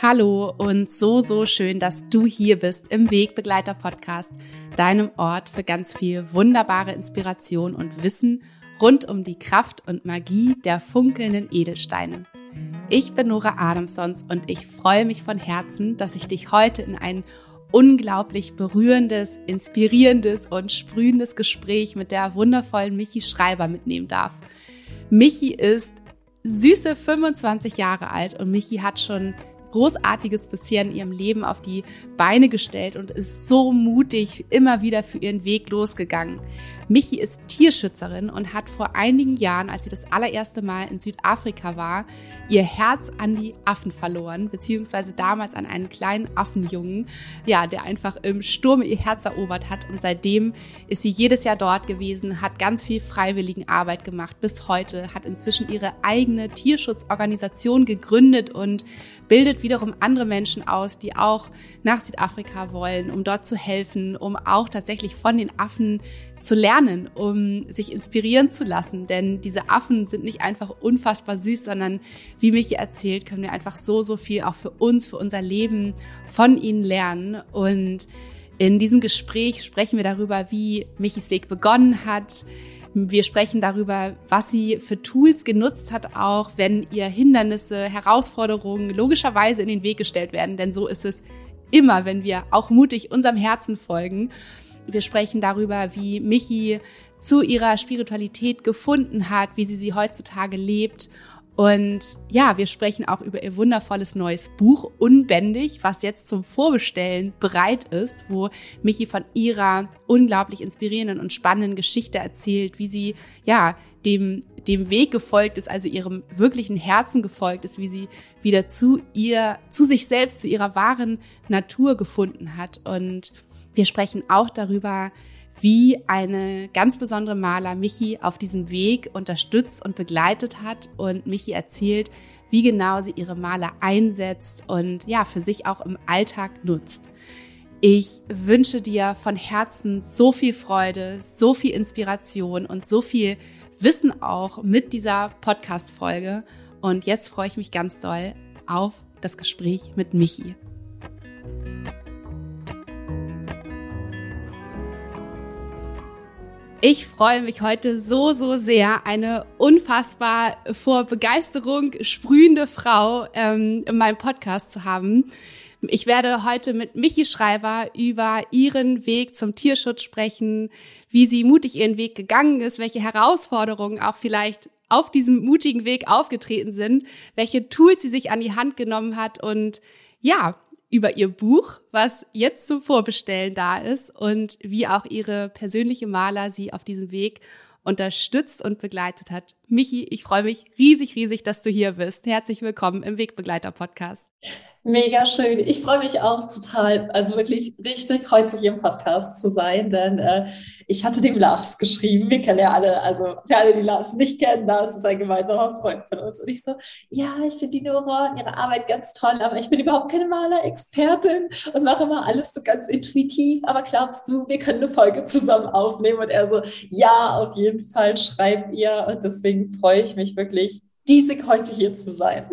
Hallo und so, so schön, dass du hier bist im Wegbegleiter Podcast, deinem Ort für ganz viel wunderbare Inspiration und Wissen rund um die Kraft und Magie der funkelnden Edelsteine. Ich bin Nora Adamsons und ich freue mich von Herzen, dass ich dich heute in ein unglaublich berührendes, inspirierendes und sprühendes Gespräch mit der wundervollen Michi Schreiber mitnehmen darf. Michi ist süße 25 Jahre alt und Michi hat schon Großartiges bisher in ihrem Leben auf die Beine gestellt und ist so mutig immer wieder für ihren Weg losgegangen. Michi ist Tierschützerin und hat vor einigen Jahren, als sie das allererste Mal in Südafrika war, ihr Herz an die Affen verloren, beziehungsweise damals an einen kleinen Affenjungen, ja, der einfach im Sturm ihr Herz erobert hat. Und seitdem ist sie jedes Jahr dort gewesen, hat ganz viel freiwilligen Arbeit gemacht bis heute, hat inzwischen ihre eigene Tierschutzorganisation gegründet und bildet wiederum andere Menschen aus, die auch nach Südafrika wollen, um dort zu helfen, um auch tatsächlich von den Affen zu lernen, um sich inspirieren zu lassen. Denn diese Affen sind nicht einfach unfassbar süß, sondern wie Michi erzählt, können wir einfach so, so viel auch für uns, für unser Leben von ihnen lernen. Und in diesem Gespräch sprechen wir darüber, wie Michis Weg begonnen hat, wir sprechen darüber, was sie für Tools genutzt hat, auch wenn ihr Hindernisse, Herausforderungen logischerweise in den Weg gestellt werden. Denn so ist es immer, wenn wir auch mutig unserem Herzen folgen. Wir sprechen darüber, wie Michi zu ihrer Spiritualität gefunden hat, wie sie sie heutzutage lebt und ja, wir sprechen auch über ihr wundervolles neues Buch Unbändig, was jetzt zum Vorbestellen bereit ist, wo Michi von ihrer unglaublich inspirierenden und spannenden Geschichte erzählt, wie sie ja dem dem Weg gefolgt ist, also ihrem wirklichen Herzen gefolgt ist, wie sie wieder zu ihr, zu sich selbst, zu ihrer wahren Natur gefunden hat. Und wir sprechen auch darüber, wie eine ganz besondere Maler Michi auf diesem Weg unterstützt und begleitet hat und Michi erzählt, wie genau sie ihre Maler einsetzt und ja, für sich auch im Alltag nutzt. Ich wünsche dir von Herzen so viel Freude, so viel Inspiration und so viel Wissen auch mit dieser Podcast-Folge. Und jetzt freue ich mich ganz doll auf das Gespräch mit Michi. Ich freue mich heute so, so sehr, eine unfassbar vor Begeisterung sprühende Frau ähm, in meinem Podcast zu haben. Ich werde heute mit Michi Schreiber über ihren Weg zum Tierschutz sprechen, wie sie mutig ihren Weg gegangen ist, welche Herausforderungen auch vielleicht auf diesem mutigen Weg aufgetreten sind, welche Tools sie sich an die Hand genommen hat und ja, über ihr Buch, was jetzt zum Vorbestellen da ist und wie auch ihre persönliche Maler sie auf diesem Weg unterstützt und begleitet hat. Michi, ich freue mich riesig, riesig, dass du hier bist. Herzlich willkommen im Wegbegleiter Podcast. Mega schön. Ich freue mich auch total, also wirklich richtig heute hier im Podcast zu sein, denn äh, ich hatte dem Lars geschrieben. Wir kennen ja alle, also für alle, die Lars nicht kennen, Lars ist ein gemeinsamer Freund von uns. Und ich so, ja, ich finde die Nora und ihre Arbeit ganz toll, aber ich bin überhaupt keine Maler-Expertin und mache immer alles so ganz intuitiv. Aber glaubst du, wir können eine Folge zusammen aufnehmen? Und er so, ja, auf jeden Fall schreibt ihr. Und deswegen freue ich mich wirklich riesig, heute hier zu sein.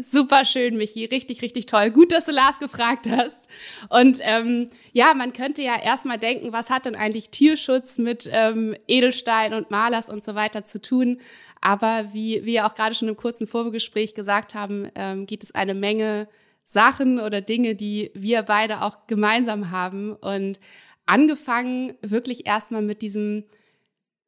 Super schön, Michi. Richtig, richtig toll. Gut, dass du Lars gefragt hast. Und ähm, ja, man könnte ja erstmal denken, was hat denn eigentlich Tierschutz mit ähm, Edelstein und Malers und so weiter zu tun? Aber wie wir auch gerade schon im kurzen Vorgespräch gesagt haben, ähm, gibt es eine Menge Sachen oder Dinge, die wir beide auch gemeinsam haben. Und angefangen wirklich erstmal mit diesem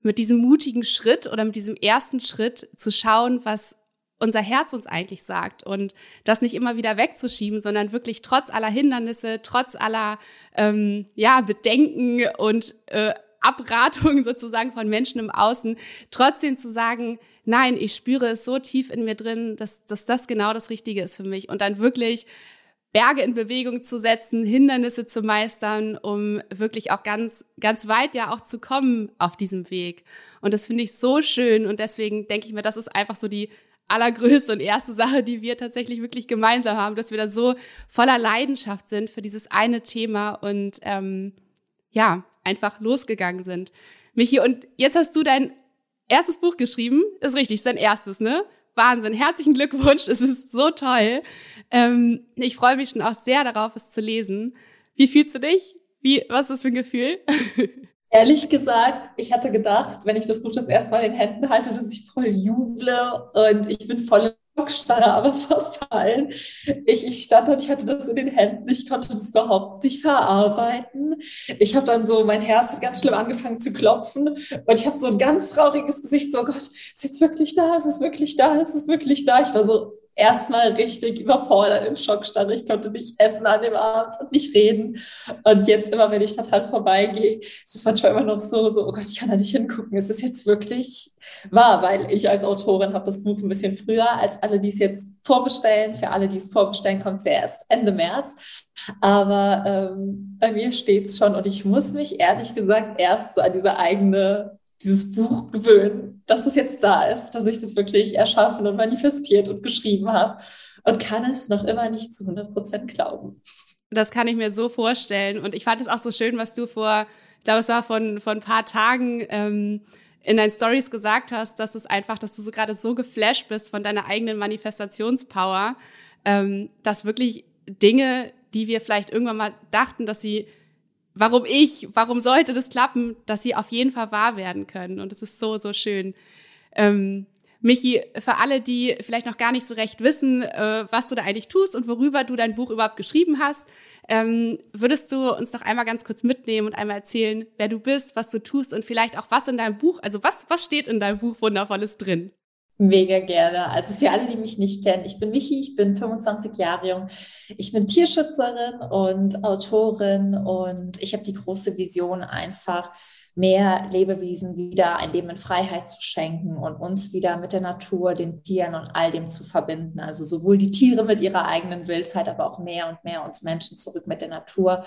mit diesem mutigen Schritt oder mit diesem ersten Schritt zu schauen, was unser Herz uns eigentlich sagt und das nicht immer wieder wegzuschieben, sondern wirklich trotz aller Hindernisse, trotz aller ähm, ja Bedenken und äh, Abratungen sozusagen von Menschen im Außen, trotzdem zu sagen, nein, ich spüre es so tief in mir drin, dass, dass das genau das Richtige ist für mich und dann wirklich Berge in Bewegung zu setzen, Hindernisse zu meistern, um wirklich auch ganz, ganz weit ja auch zu kommen auf diesem Weg. Und das finde ich so schön und deswegen denke ich mir, das ist einfach so die allergrößte und erste Sache, die wir tatsächlich wirklich gemeinsam haben, dass wir da so voller Leidenschaft sind für dieses eine Thema und ähm, ja, einfach losgegangen sind. Michi, und jetzt hast du dein erstes Buch geschrieben, ist richtig, ist dein erstes, ne? Wahnsinn. Herzlichen Glückwunsch. Es ist so toll. Ähm, ich freue mich schon auch sehr darauf, es zu lesen. Wie fühlst du dich? Wie, was ist das für ein Gefühl? Ehrlich gesagt, ich hatte gedacht, wenn ich das Buch das erste Mal in den Händen halte, dass ich voll juble und ich bin voll Schockstarre, aber verfallen. Ich, ich stand und ich hatte das in den Händen, ich konnte das überhaupt nicht verarbeiten. Ich habe dann so, mein Herz hat ganz schlimm angefangen zu klopfen und ich habe so ein ganz trauriges Gesicht, so oh Gott, ist jetzt wirklich da, ist es wirklich da, ist es wirklich da. Ich war so erstmal richtig überfordert im Schockstarre. Ich konnte nicht essen an dem Abend und nicht reden. Und jetzt immer, wenn ich da dran vorbeigehe, ist es manchmal immer noch so, so, oh Gott, ich kann da nicht hingucken. Ist es jetzt wirklich wahr? Weil ich als Autorin habe das Buch ein bisschen früher als alle, die es jetzt vorbestellen. Für alle, die es vorbestellen, kommt es ja erst Ende März. Aber ähm, bei mir steht es schon und ich muss mich ehrlich gesagt erst so an diese eigene dieses Buch gewöhnen, dass es jetzt da ist, dass ich das wirklich erschaffen und manifestiert und geschrieben habe und kann es noch immer nicht zu 100 Prozent glauben. Das kann ich mir so vorstellen. Und ich fand es auch so schön, was du vor, ich glaube, es war von, von ein paar Tagen ähm, in deinen Stories gesagt hast, dass es einfach, dass du so gerade so geflasht bist von deiner eigenen Manifestationspower, ähm, dass wirklich Dinge, die wir vielleicht irgendwann mal dachten, dass sie warum ich, warum sollte das klappen, dass sie auf jeden Fall wahr werden können. Und es ist so, so schön. Ähm, Michi, für alle, die vielleicht noch gar nicht so recht wissen, äh, was du da eigentlich tust und worüber du dein Buch überhaupt geschrieben hast, ähm, würdest du uns doch einmal ganz kurz mitnehmen und einmal erzählen, wer du bist, was du tust und vielleicht auch was in deinem Buch, also was, was steht in deinem Buch Wundervolles drin? Mega gerne. Also für alle, die mich nicht kennen, ich bin Michi, ich bin 25 Jahre jung. Ich bin Tierschützerin und Autorin und ich habe die große Vision einfach, mehr Lebewesen wieder ein Leben in Freiheit zu schenken und uns wieder mit der Natur, den Tieren und all dem zu verbinden. Also sowohl die Tiere mit ihrer eigenen Wildheit, aber auch mehr und mehr uns Menschen zurück mit der Natur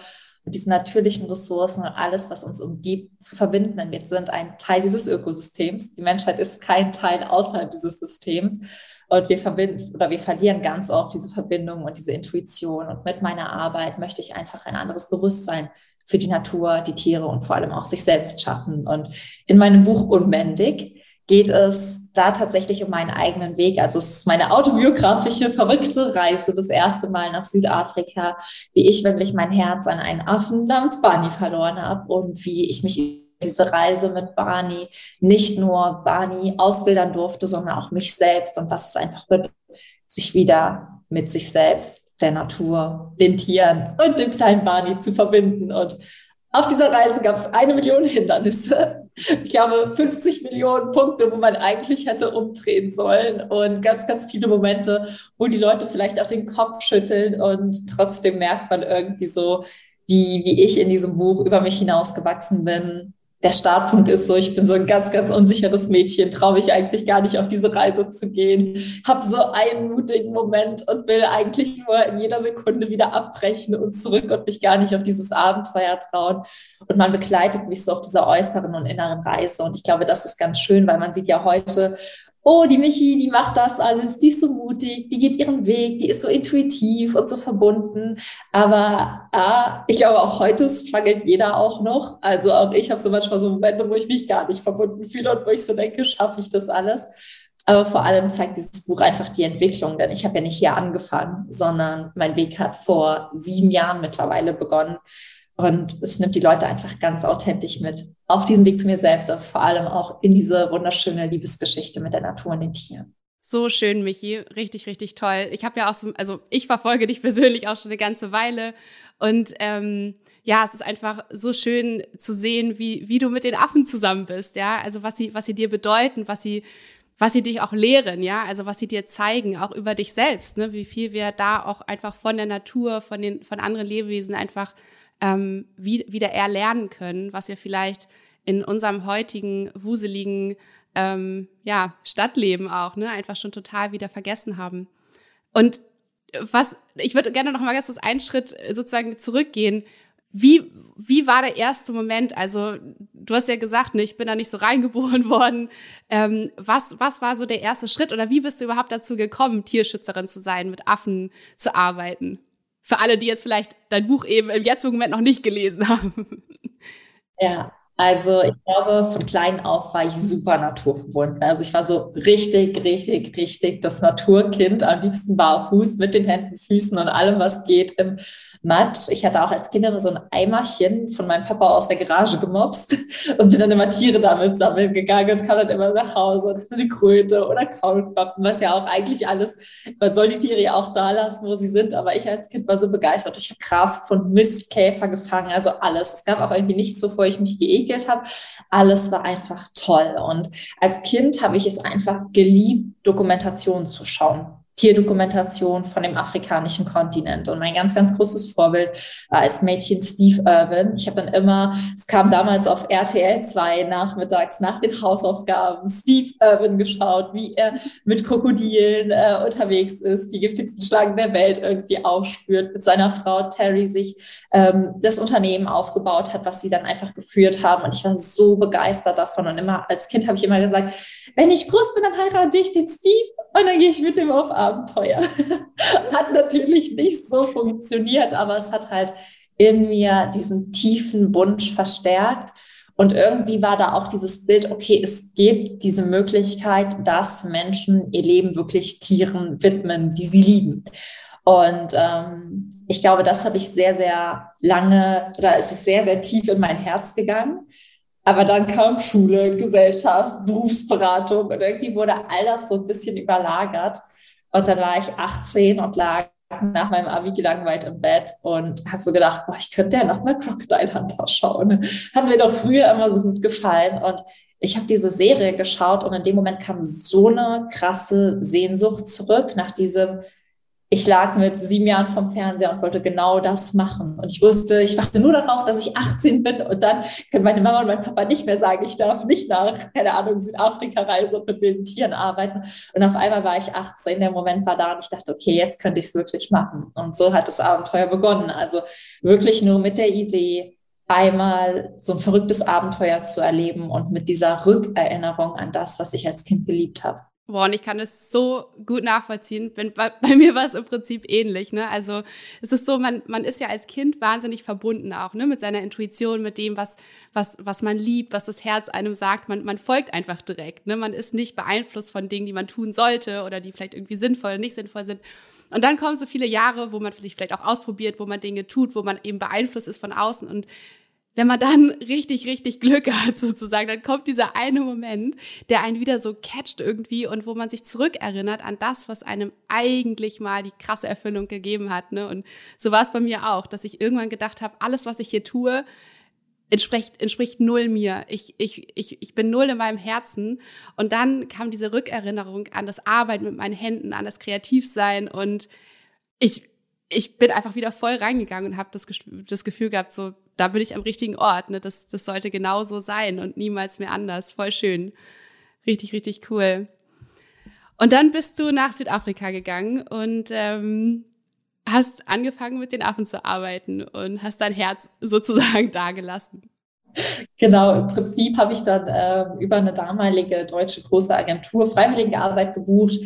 mit diesen natürlichen Ressourcen und alles, was uns umgibt, zu verbinden. Denn wir sind ein Teil dieses Ökosystems. Die Menschheit ist kein Teil außerhalb dieses Systems. Und wir verbinden oder wir verlieren ganz oft diese Verbindung und diese Intuition. Und mit meiner Arbeit möchte ich einfach ein anderes Bewusstsein für die Natur, die Tiere und vor allem auch sich selbst schaffen. Und in meinem Buch Unbändig geht es da tatsächlich um meinen eigenen Weg. Also es ist meine autobiografische, verrückte Reise, das erste Mal nach Südafrika, wie ich wirklich mein Herz an einen Affen namens Barney verloren habe und wie ich mich diese Reise mit Barney nicht nur Barney ausbildern durfte, sondern auch mich selbst und was es einfach bedeutet, sich wieder mit sich selbst, der Natur, den Tieren und dem kleinen Barney zu verbinden. Und auf dieser Reise gab es eine Million Hindernisse. Ich habe 50 Millionen Punkte, wo man eigentlich hätte umdrehen sollen. Und ganz, ganz viele Momente, wo die Leute vielleicht auch den Kopf schütteln und trotzdem merkt man irgendwie so, wie, wie ich in diesem Buch über mich hinausgewachsen bin, der Startpunkt ist so, ich bin so ein ganz, ganz unsicheres Mädchen, traue mich eigentlich gar nicht auf diese Reise zu gehen, habe so einen mutigen Moment und will eigentlich nur in jeder Sekunde wieder abbrechen und zurück und mich gar nicht auf dieses Abenteuer trauen. Und man begleitet mich so auf dieser äußeren und inneren Reise. Und ich glaube, das ist ganz schön, weil man sieht ja heute, oh, die Michi, die macht das alles, die ist so mutig, die geht ihren Weg, die ist so intuitiv und so verbunden. Aber äh, ich glaube, auch heute struggelt jeder auch noch. Also auch ich habe so manchmal so Momente, wo ich mich gar nicht verbunden fühle und wo ich so denke, schaffe ich das alles? Aber vor allem zeigt dieses Buch einfach die Entwicklung, denn ich habe ja nicht hier angefangen, sondern mein Weg hat vor sieben Jahren mittlerweile begonnen. Und es nimmt die Leute einfach ganz authentisch mit auf diesem Weg zu mir selbst, aber vor allem auch in diese wunderschöne Liebesgeschichte mit der Natur und den Tieren. So schön, Michi. Richtig, richtig toll. Ich habe ja auch so, also ich verfolge dich persönlich auch schon eine ganze Weile. Und ähm, ja, es ist einfach so schön zu sehen, wie, wie du mit den Affen zusammen bist, ja. Also was sie, was sie dir bedeuten, was sie, was sie dich auch lehren, ja, also was sie dir zeigen, auch über dich selbst, ne, wie viel wir da auch einfach von der Natur, von den, von anderen Lebewesen einfach ähm, wie, wieder erlernen können, was wir vielleicht in unserem heutigen wuseligen ähm, ja, Stadtleben auch, ne, einfach schon total wieder vergessen haben. Und was, ich würde gerne noch mal ganz kurz einen Schritt sozusagen zurückgehen. Wie, wie war der erste Moment? Also, du hast ja gesagt, ne, ich bin da nicht so reingeboren worden. Ähm, was, was war so der erste Schritt oder wie bist du überhaupt dazu gekommen, Tierschützerin zu sein, mit Affen zu arbeiten? Für alle, die jetzt vielleicht dein Buch eben im jetzigen Moment noch nicht gelesen haben. Ja, Also ich glaube, von klein auf war ich super naturverbunden. Also ich war so richtig, richtig, richtig das Naturkind, am liebsten barfuß mit den Händen, Füßen und allem, was geht im Matsch. Ich hatte auch als Kind immer so ein Eimerchen von meinem Papa aus der Garage gemobst und bin dann immer Tiere damit sammeln gegangen und kam dann immer nach Hause und hatte eine Kröte oder Kaulquappen, was ja auch eigentlich alles, man soll die Tiere ja auch da lassen, wo sie sind, aber ich als Kind war so begeistert. Ich habe Gras von Mistkäfer gefangen, also alles. Es gab auch irgendwie nichts, wovor ich mich geekelt habe. Alles war einfach toll. Und als Kind habe ich es einfach geliebt, Dokumentationen zu schauen. Tierdokumentation von dem afrikanischen Kontinent. Und mein ganz, ganz großes Vorbild war als Mädchen Steve Irwin. Ich habe dann immer, es kam damals auf RTL 2 nachmittags nach den Hausaufgaben, Steve Irwin geschaut, wie er mit Krokodilen äh, unterwegs ist, die giftigsten Schlangen der Welt irgendwie aufspürt, mit seiner Frau Terry sich ähm, das Unternehmen aufgebaut hat, was sie dann einfach geführt haben. Und ich war so begeistert davon. Und immer als Kind habe ich immer gesagt, wenn ich groß bin, dann heirate ich den Steve und dann gehe ich mit dem auf Abenteuer. hat natürlich nicht so funktioniert, aber es hat halt in mir diesen tiefen Wunsch verstärkt. Und irgendwie war da auch dieses Bild, okay, es gibt diese Möglichkeit, dass Menschen ihr Leben wirklich Tieren widmen, die sie lieben. Und ähm, ich glaube, das habe ich sehr, sehr lange oder es ist sehr, sehr tief in mein Herz gegangen. Aber dann kam Schule, Gesellschaft, Berufsberatung und irgendwie wurde all das so ein bisschen überlagert. Und dann war ich 18 und lag nach meinem Abi gelangweilt im Bett und habe so gedacht, boah, ich könnte ja noch mal Crocodile Hunter schauen. Hat mir doch früher immer so gut gefallen und ich habe diese Serie geschaut und in dem Moment kam so eine krasse Sehnsucht zurück nach diesem ich lag mit sieben Jahren vom Fernseher und wollte genau das machen. Und ich wusste, ich warte nur darauf, dass ich 18 bin und dann können meine Mama und mein Papa nicht mehr sagen, ich darf nicht nach, keine Ahnung, Südafrika reisen und mit wilden Tieren arbeiten. Und auf einmal war ich 18, der Moment war da und ich dachte, okay, jetzt könnte ich es wirklich machen. Und so hat das Abenteuer begonnen. Also wirklich nur mit der Idee, einmal so ein verrücktes Abenteuer zu erleben und mit dieser Rückerinnerung an das, was ich als Kind geliebt habe. Boah, und ich kann es so gut nachvollziehen. Bei, bei, mir war es im Prinzip ähnlich. Ne? Also es ist so, man, man ist ja als Kind wahnsinnig verbunden auch ne? mit seiner Intuition, mit dem, was, was, was man liebt, was das Herz einem sagt. Man, man folgt einfach direkt. Ne? Man ist nicht beeinflusst von Dingen, die man tun sollte oder die vielleicht irgendwie sinnvoll oder nicht sinnvoll sind. Und dann kommen so viele Jahre, wo man sich vielleicht auch ausprobiert, wo man Dinge tut, wo man eben beeinflusst ist von außen. Und wenn man dann richtig, richtig Glück hat, sozusagen, dann kommt dieser eine Moment, der einen wieder so catcht irgendwie und wo man sich zurückerinnert an das, was einem eigentlich mal die krasse Erfüllung gegeben hat. Ne? Und so war es bei mir auch, dass ich irgendwann gedacht habe, alles, was ich hier tue, entspricht, entspricht null mir. Ich, ich, ich, ich bin null in meinem Herzen. Und dann kam diese Rückerinnerung an das Arbeiten mit meinen Händen, an das Kreativsein und ich, ich bin einfach wieder voll reingegangen und habe das, das Gefühl gehabt, so, da bin ich am richtigen Ort. Ne? Das, das sollte genau so sein und niemals mehr anders. Voll schön. Richtig, richtig cool. Und dann bist du nach Südafrika gegangen und ähm, hast angefangen mit den Affen zu arbeiten und hast dein Herz sozusagen dagelassen. Genau, im Prinzip habe ich dann äh, über eine damalige deutsche große Agentur Freiwilligenarbeit gebucht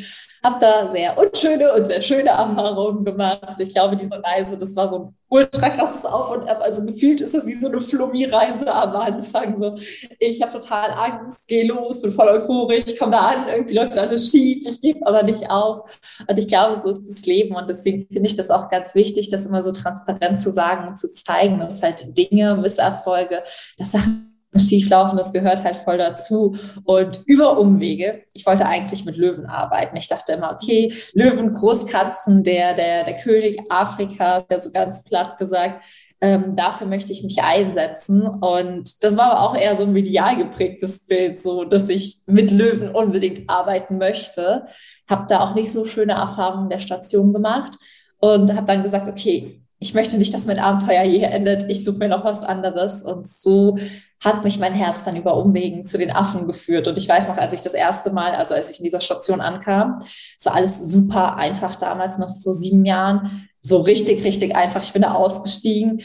habe da sehr unschöne und sehr schöne Erfahrungen gemacht. Ich glaube, diese Reise, das war so ein ultra krasses Auf und Ab. Also gefühlt ist es wie so eine Flummi-Reise am Anfang. So, ich habe total Angst, gehe los, bin voll euphorisch, komme da an, irgendwie läuft alles schief, ich gebe aber nicht auf. Und ich glaube, so ist das Leben. Und deswegen finde ich das auch ganz wichtig, das immer so transparent zu sagen und zu zeigen, dass halt Dinge, Misserfolge, dass Sachen schieflaufen, das gehört halt voll dazu. Und über Umwege, ich wollte eigentlich mit Löwen arbeiten. Ich dachte immer, okay, Löwen, Großkatzen, der, der, der König Afrikas, der so ganz platt gesagt, ähm, dafür möchte ich mich einsetzen. Und das war aber auch eher so ein medial geprägtes Bild, so dass ich mit Löwen unbedingt arbeiten möchte. Habe da auch nicht so schöne Erfahrungen der Station gemacht und habe dann gesagt, okay, ich möchte nicht, dass mein Abenteuer hier endet. Ich suche mir noch was anderes. Und so hat mich mein Herz dann über Umwegen zu den Affen geführt. Und ich weiß noch, als ich das erste Mal, also als ich in dieser Station ankam, war alles super einfach damals, noch vor sieben Jahren, so richtig, richtig einfach. Ich bin da ausgestiegen,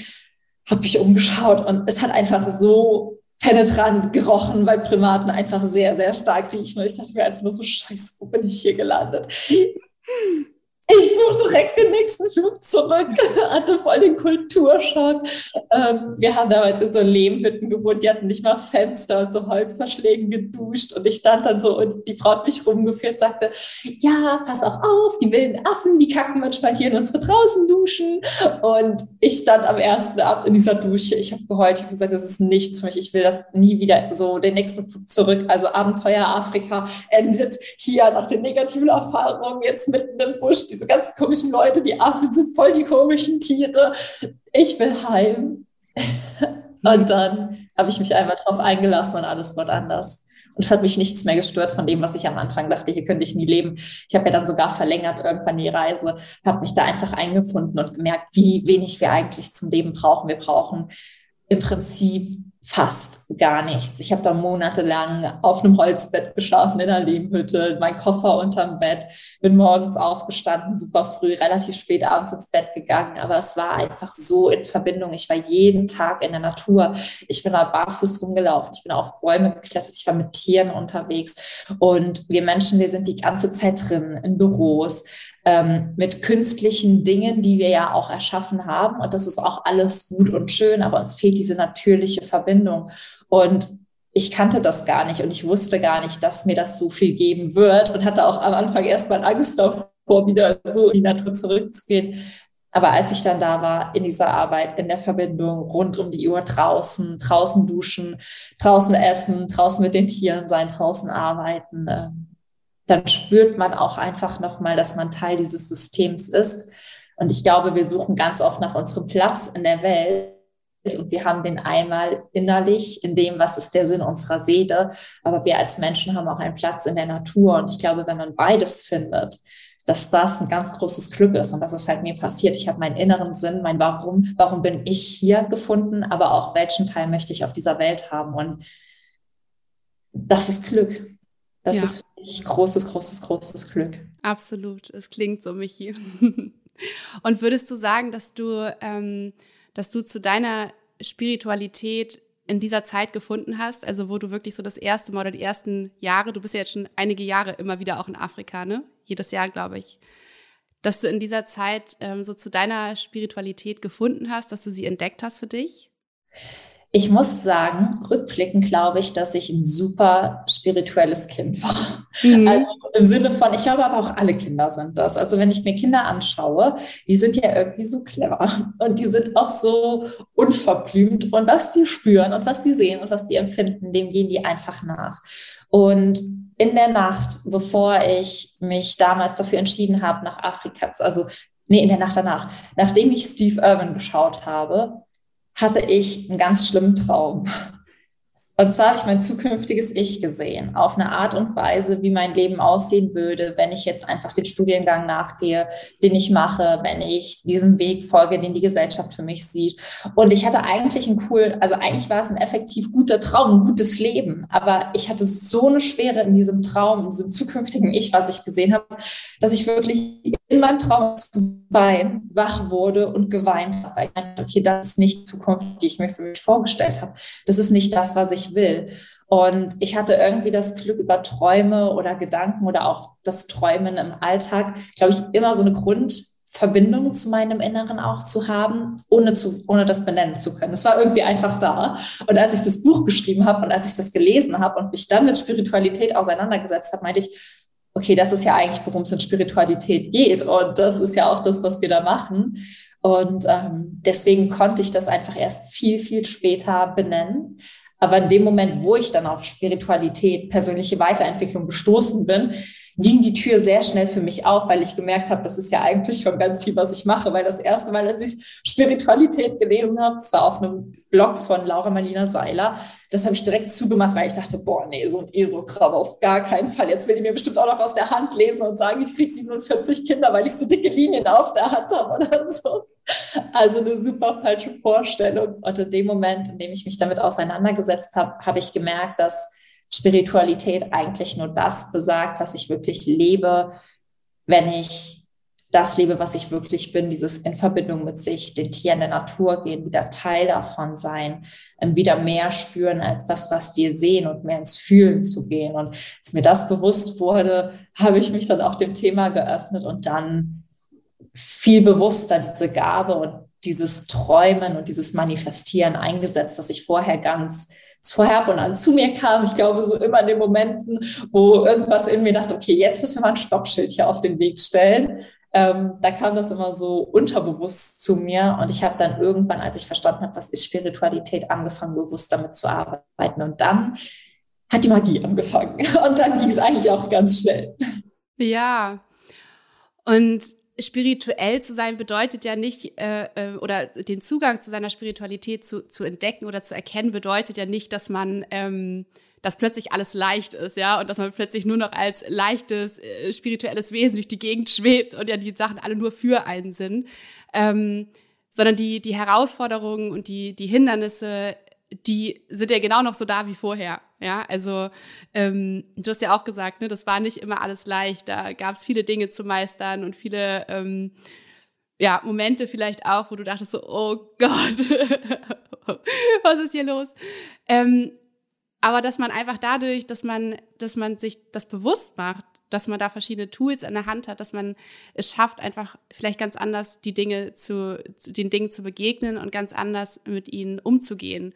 habe mich umgeschaut und es hat einfach so penetrant gerochen, weil Primaten einfach sehr, sehr stark riechen. Und ich dachte mir einfach nur so, scheiße, wo bin ich hier gelandet? ich buche direkt den nächsten Flug zurück, hatte voll den Kulturschock. Ähm, wir haben damals in so Lehmhütten gewohnt, die hatten nicht mal Fenster und so Holzverschlägen geduscht. Und ich stand dann so und die Frau hat mich rumgeführt, sagte, ja, pass auch auf, die wilden Affen, die kacken manchmal hier in unsere draußen duschen. Und ich stand am ersten Abend in dieser Dusche. Ich habe geheult, ich habe gesagt, das ist nichts für mich. Ich will das nie wieder so den nächsten Flug zurück. Also Abenteuer Afrika endet hier nach den negativen Erfahrungen jetzt mitten im Busch diese ganzen komischen Leute, die Affen sind voll die komischen Tiere. Ich will heim. Und dann habe ich mich einmal drauf eingelassen und alles wird anders. Und es hat mich nichts mehr gestört von dem, was ich am Anfang dachte, hier könnte ich nie leben. Ich habe ja dann sogar verlängert irgendwann die Reise, habe mich da einfach eingefunden und gemerkt, wie wenig wir eigentlich zum Leben brauchen. Wir brauchen im Prinzip fast gar nichts. Ich habe da monatelang auf einem Holzbett geschlafen in einer Lehmhütte, mein Koffer unterm Bett, bin morgens aufgestanden, super früh, relativ spät abends ins Bett gegangen, aber es war einfach so in Verbindung. Ich war jeden Tag in der Natur. Ich bin da barfuß rumgelaufen, ich bin auf Bäume geklettert, ich war mit Tieren unterwegs und wir Menschen, wir sind die ganze Zeit drin in Büros ähm, mit künstlichen Dingen, die wir ja auch erschaffen haben. Und das ist auch alles gut und schön, aber uns fehlt diese natürliche Verbindung. Und ich kannte das gar nicht und ich wusste gar nicht, dass mir das so viel geben wird und hatte auch am Anfang erstmal Angst davor, wieder so in die Natur zurückzugehen. Aber als ich dann da war, in dieser Arbeit, in der Verbindung, rund um die Uhr draußen, draußen duschen, draußen essen, draußen mit den Tieren sein, draußen arbeiten, ähm, dann spürt man auch einfach nochmal, dass man Teil dieses Systems ist. Und ich glaube, wir suchen ganz oft nach unserem Platz in der Welt. Und wir haben den einmal innerlich in dem, was ist der Sinn unserer Seele. Aber wir als Menschen haben auch einen Platz in der Natur. Und ich glaube, wenn man beides findet, dass das ein ganz großes Glück ist. Und das ist halt mir passiert. Ich habe meinen inneren Sinn, mein Warum, warum bin ich hier gefunden, aber auch welchen Teil möchte ich auf dieser Welt haben. Und das ist Glück. Das ja. ist für mich großes, großes, großes Glück. Absolut. Es klingt so, Michi. Und würdest du sagen, dass du, ähm, dass du zu deiner Spiritualität in dieser Zeit gefunden hast, also wo du wirklich so das erste Mal oder die ersten Jahre, du bist ja jetzt schon einige Jahre immer wieder auch in Afrika, ne? Jedes Jahr, glaube ich, dass du in dieser Zeit ähm, so zu deiner Spiritualität gefunden hast, dass du sie entdeckt hast für dich? Ich muss sagen, rückblickend glaube ich, dass ich ein super spirituelles Kind war. Mhm. Also Im Sinne von, ich glaube aber auch alle Kinder sind das. Also wenn ich mir Kinder anschaue, die sind ja irgendwie so clever und die sind auch so unverblümt und was die spüren und was die sehen und was die empfinden, dem gehen die einfach nach. Und in der Nacht, bevor ich mich damals dafür entschieden habe, nach Afrika, also nee, in der Nacht danach, nachdem ich Steve Irwin geschaut habe, hatte ich einen ganz schlimmen Traum. Und zwar habe ich mein zukünftiges Ich gesehen, auf eine Art und Weise, wie mein Leben aussehen würde, wenn ich jetzt einfach den Studiengang nachgehe, den ich mache, wenn ich diesem Weg folge, den die Gesellschaft für mich sieht. Und ich hatte eigentlich einen cool, also eigentlich war es ein effektiv guter Traum, ein gutes Leben. Aber ich hatte so eine Schwere in diesem Traum, in diesem zukünftigen Ich, was ich gesehen habe, dass ich wirklich in meinem Traum zu weinen, wach wurde und geweint habe. Ich dachte, okay, das ist nicht die Zukunft, die ich mir für mich vorgestellt habe. Das ist nicht das, was ich will. Und ich hatte irgendwie das Glück über Träume oder Gedanken oder auch das Träumen im Alltag, glaube ich, immer so eine Grundverbindung zu meinem Inneren auch zu haben, ohne, zu, ohne das benennen zu können. Es war irgendwie einfach da. Und als ich das Buch geschrieben habe und als ich das gelesen habe und mich dann mit Spiritualität auseinandergesetzt habe, meinte ich, okay, das ist ja eigentlich, worum es in Spiritualität geht. Und das ist ja auch das, was wir da machen. Und ähm, deswegen konnte ich das einfach erst viel, viel später benennen. Aber in dem Moment, wo ich dann auf Spiritualität, persönliche Weiterentwicklung gestoßen bin, ging die Tür sehr schnell für mich auf, weil ich gemerkt habe, das ist ja eigentlich schon ganz viel, was ich mache. Weil das erste Mal, als ich Spiritualität gelesen habe, das war auf einem Blog von Laura Marlina Seiler, das habe ich direkt zugemacht, weil ich dachte, boah, nee, so ein ESO-Kram auf gar keinen Fall. Jetzt will ich mir bestimmt auch noch aus der Hand lesen und sagen, ich kriege 47 Kinder, weil ich so dicke Linien auf der Hand habe oder so. Also eine super falsche Vorstellung. Und in dem Moment, in dem ich mich damit auseinandergesetzt habe, habe ich gemerkt, dass Spiritualität eigentlich nur das besagt, was ich wirklich lebe, wenn ich das lebe, was ich wirklich bin, dieses in Verbindung mit sich, den Tieren der Natur gehen, wieder Teil davon sein, ähm, wieder mehr spüren als das, was wir sehen und mehr ins Fühlen zu gehen. Und als mir das bewusst wurde, habe ich mich dann auch dem Thema geöffnet und dann viel bewusster diese Gabe und dieses Träumen und dieses Manifestieren eingesetzt, was ich vorher ganz vorher ab und an zu mir kam. Ich glaube, so immer in den Momenten, wo irgendwas in mir dachte, okay, jetzt müssen wir mal ein Stoppschild hier auf den Weg stellen. Ähm, da kam das immer so unterbewusst zu mir und ich habe dann irgendwann, als ich verstanden habe, was ist Spiritualität, angefangen, bewusst damit zu arbeiten. Und dann hat die Magie angefangen und dann ging es eigentlich auch ganz schnell. Ja, und spirituell zu sein bedeutet ja nicht, äh, äh, oder den Zugang zu seiner Spiritualität zu, zu entdecken oder zu erkennen, bedeutet ja nicht, dass man, ähm, dass plötzlich alles leicht ist, ja, und dass man plötzlich nur noch als leichtes, äh, spirituelles Wesen durch die Gegend schwebt und ja die Sachen alle nur für einen sind. Ähm, sondern die, die Herausforderungen und die, die Hindernisse die sind ja genau noch so da wie vorher. Ja, also ähm, du hast ja auch gesagt, ne, das war nicht immer alles leicht. Da gab es viele Dinge zu meistern und viele ähm, ja, Momente vielleicht auch, wo du dachtest so, oh Gott, was ist hier los? Ähm, aber dass man einfach dadurch, dass man, dass man sich das bewusst macht, dass man da verschiedene Tools in der Hand hat, dass man es schafft, einfach vielleicht ganz anders die Dinge zu, zu den Dingen zu begegnen und ganz anders mit ihnen umzugehen.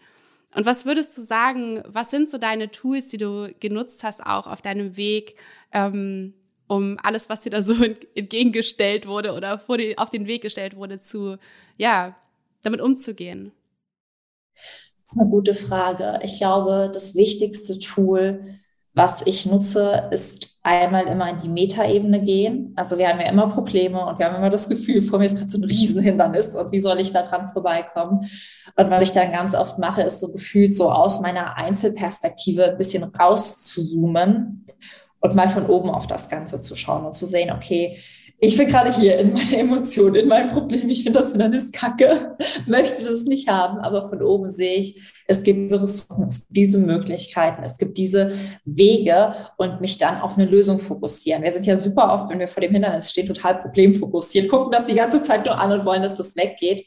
Und was würdest du sagen, was sind so deine Tools, die du genutzt hast, auch auf deinem Weg, ähm, um alles, was dir da so entgegengestellt wurde oder vor die, auf den Weg gestellt wurde, zu, ja, damit umzugehen? Das ist eine gute Frage. Ich glaube, das wichtigste Tool, was ich nutze, ist einmal immer in die Metaebene gehen. Also wir haben ja immer Probleme und wir haben immer das Gefühl, vor mir ist gerade so ein Riesenhindernis und wie soll ich da dran vorbeikommen? Und was ich dann ganz oft mache, ist so gefühlt so aus meiner Einzelperspektive ein bisschen rauszuzoomen und mal von oben auf das Ganze zu schauen und zu sehen, okay, ich bin gerade hier in meiner Emotion, in meinem Problem. Ich finde das Hindernis kacke, möchte das nicht haben, aber von oben sehe ich, es gibt diese Ressourcen, es gibt diese Möglichkeiten, es gibt diese Wege und mich dann auf eine Lösung fokussieren. Wir sind ja super oft, wenn wir vor dem Hindernis stehen, total problemfokussiert, gucken das die ganze Zeit nur an und wollen, dass das weggeht.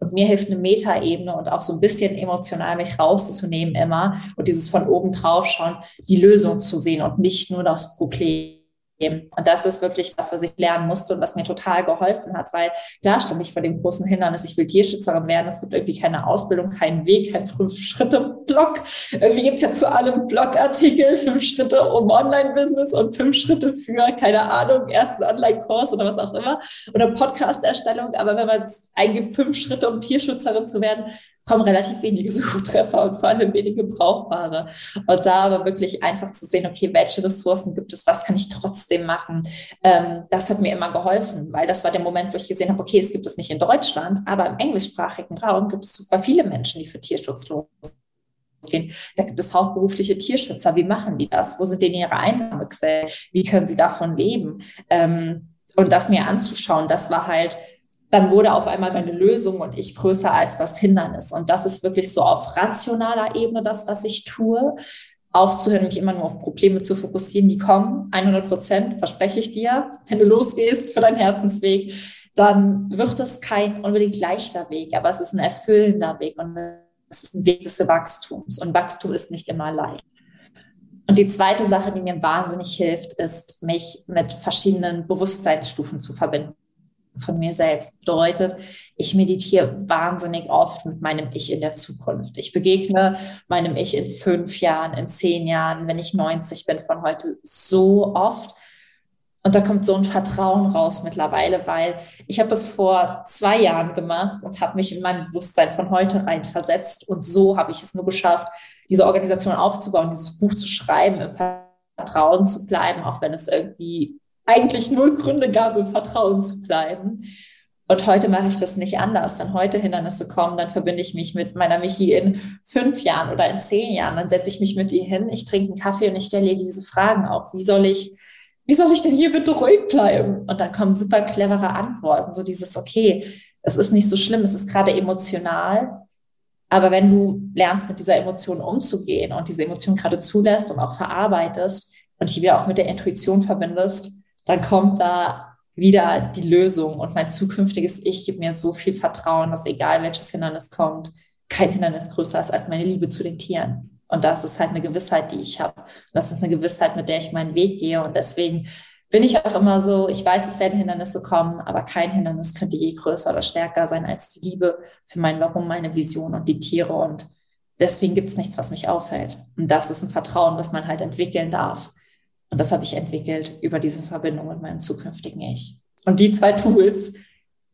Und mir hilft eine Metaebene und auch so ein bisschen emotional mich rauszunehmen immer und dieses von oben drauf schauen, die Lösung zu sehen und nicht nur das Problem. Und das ist wirklich was, was ich lernen musste und was mir total geholfen hat, weil klar stand ich vor dem großen Hindernis, ich will Tierschützerin werden. Es gibt irgendwie keine Ausbildung, keinen Weg, kein Fünf-Schritte-Blog. Irgendwie gibt's ja zu allem Blogartikel, fünf Schritte um Online-Business und fünf Schritte für, keine Ahnung, ersten Online-Kurs oder was auch immer oder Podcast-Erstellung. Aber wenn man es eingibt, fünf Schritte, um Tierschützerin zu werden, kommen relativ wenige Suchtreffer und vor allem wenige brauchbare. Und da aber wirklich einfach zu sehen, okay, welche Ressourcen gibt es, was kann ich trotzdem machen, ähm, das hat mir immer geholfen, weil das war der Moment, wo ich gesehen habe, okay, es gibt es nicht in Deutschland, aber im englischsprachigen Raum gibt es super viele Menschen, die für Tierschutz losgehen. Da gibt es hauptberufliche Tierschützer. Wie machen die das? Wo sind denn ihre Einnahmequellen? Wie können sie davon leben? Ähm, und das mir anzuschauen, das war halt dann wurde auf einmal meine Lösung und ich größer als das Hindernis. Und das ist wirklich so auf rationaler Ebene das, was ich tue. Aufzuhören, mich immer nur auf Probleme zu fokussieren, die kommen. 100 Prozent, verspreche ich dir. Wenn du losgehst für deinen Herzensweg, dann wird es kein unbedingt leichter Weg, aber es ist ein erfüllender Weg und es ist ein Weg des Wachstums. Und Wachstum ist nicht immer leicht. Und die zweite Sache, die mir wahnsinnig hilft, ist, mich mit verschiedenen Bewusstseinsstufen zu verbinden von mir selbst. Bedeutet, ich meditiere wahnsinnig oft mit meinem Ich in der Zukunft. Ich begegne meinem Ich in fünf Jahren, in zehn Jahren, wenn ich 90 bin von heute, so oft. Und da kommt so ein Vertrauen raus mittlerweile, weil ich habe das vor zwei Jahren gemacht und habe mich in mein Bewusstsein von heute reinversetzt. Und so habe ich es nur geschafft, diese Organisation aufzubauen, dieses Buch zu schreiben, im Vertrauen zu bleiben, auch wenn es irgendwie eigentlich null Gründe gab, im Vertrauen zu bleiben. Und heute mache ich das nicht anders. Wenn heute Hindernisse kommen, dann verbinde ich mich mit meiner Michi in fünf Jahren oder in zehn Jahren. Dann setze ich mich mit ihr hin, ich trinke einen Kaffee und ich stelle ihr diese Fragen auf. Wie soll ich, wie soll ich denn hier bitte ruhig bleiben? Und dann kommen super clevere Antworten. So dieses, okay, es ist nicht so schlimm, es ist gerade emotional. Aber wenn du lernst, mit dieser Emotion umzugehen und diese Emotion gerade zulässt und auch verarbeitest und die wieder auch mit der Intuition verbindest, dann kommt da wieder die Lösung. Und mein zukünftiges Ich gibt mir so viel Vertrauen, dass egal welches Hindernis kommt, kein Hindernis größer ist als meine Liebe zu den Tieren. Und das ist halt eine Gewissheit, die ich habe. Das ist eine Gewissheit, mit der ich meinen Weg gehe. Und deswegen bin ich auch immer so, ich weiß, es werden Hindernisse kommen, aber kein Hindernis könnte je größer oder stärker sein als die Liebe für mein Warum, meine Vision und die Tiere. Und deswegen gibt es nichts, was mich auffällt. Und das ist ein Vertrauen, was man halt entwickeln darf. Und das habe ich entwickelt über diese Verbindung mit meinem zukünftigen Ich. Und die zwei Tools,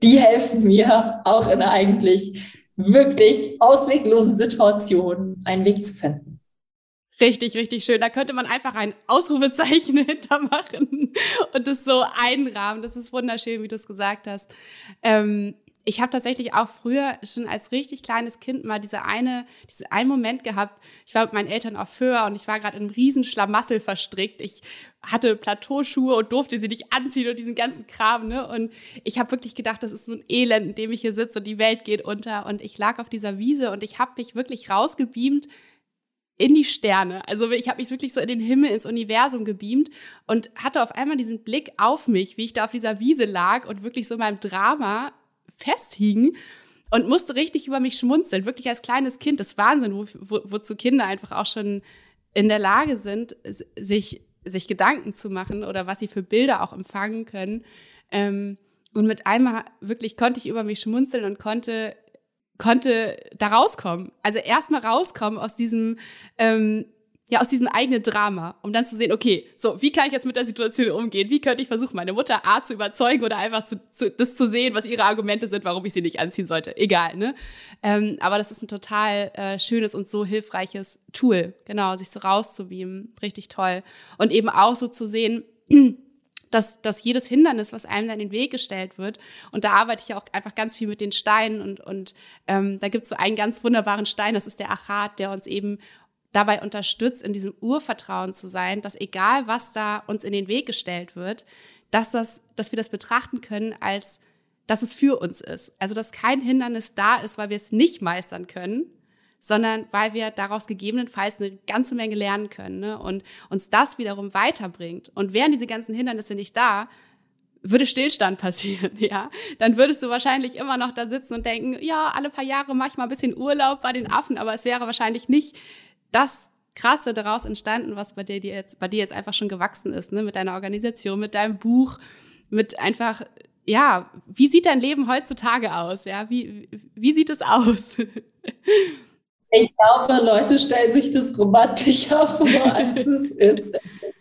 die helfen mir auch in eigentlich wirklich ausweglosen Situationen einen Weg zu finden. Richtig, richtig schön. Da könnte man einfach ein Ausrufezeichen hintermachen und das so einrahmen. Das ist wunderschön, wie du es gesagt hast. Ähm, ich habe tatsächlich auch früher schon als richtig kleines Kind mal diese eine, diesen einen Moment gehabt. Ich war mit meinen Eltern auf Föhr und ich war gerade in einem riesen Schlamassel verstrickt. Ich hatte Plateauschuhe und durfte sie nicht anziehen und diesen ganzen Kram, ne? Und ich habe wirklich gedacht, das ist so ein Elend, in dem ich hier sitze und die Welt geht unter. Und ich lag auf dieser Wiese und ich habe mich wirklich rausgebeamt in die Sterne. Also ich habe mich wirklich so in den Himmel, ins Universum gebeamt und hatte auf einmal diesen Blick auf mich, wie ich da auf dieser Wiese lag und wirklich so in meinem Drama festhing und musste richtig über mich schmunzeln, wirklich als kleines Kind. Das Wahnsinn, wo, wo, wozu Kinder einfach auch schon in der Lage sind, sich, sich Gedanken zu machen oder was sie für Bilder auch empfangen können. Ähm, und mit einmal wirklich konnte ich über mich schmunzeln und konnte konnte da rauskommen. Also erstmal rauskommen aus diesem, ähm, ja, aus diesem eigenen Drama, um dann zu sehen, okay, so, wie kann ich jetzt mit der Situation umgehen? Wie könnte ich versuchen, meine Mutter A zu überzeugen oder einfach zu, zu, das zu sehen, was ihre Argumente sind, warum ich sie nicht anziehen sollte? Egal, ne? Ähm, aber das ist ein total äh, schönes und so hilfreiches Tool, genau, sich so rauszubeamen. Richtig toll. Und eben auch so zu sehen, dass, dass jedes Hindernis, was einem da in den Weg gestellt wird, und da arbeite ich auch einfach ganz viel mit den Steinen und, und ähm, da gibt es so einen ganz wunderbaren Stein, das ist der Achat, der uns eben dabei unterstützt, in diesem Urvertrauen zu sein, dass egal was da uns in den Weg gestellt wird, dass, das, dass wir das betrachten können als dass es für uns ist. Also dass kein Hindernis da ist, weil wir es nicht meistern können, sondern weil wir daraus gegebenenfalls eine ganze Menge lernen können ne? und uns das wiederum weiterbringt. Und wären diese ganzen Hindernisse nicht da, würde Stillstand passieren, ja, dann würdest du wahrscheinlich immer noch da sitzen und denken, ja, alle paar Jahre mach ich mal ein bisschen Urlaub bei den Affen, aber es wäre wahrscheinlich nicht das Krasse daraus entstanden, was bei dir jetzt, bei dir jetzt einfach schon gewachsen ist, ne, mit deiner Organisation, mit deinem Buch, mit einfach, ja, wie sieht dein Leben heutzutage aus, ja, wie, wie sieht es aus? Ich glaube, Leute stellen sich das romantischer vor, als es ist.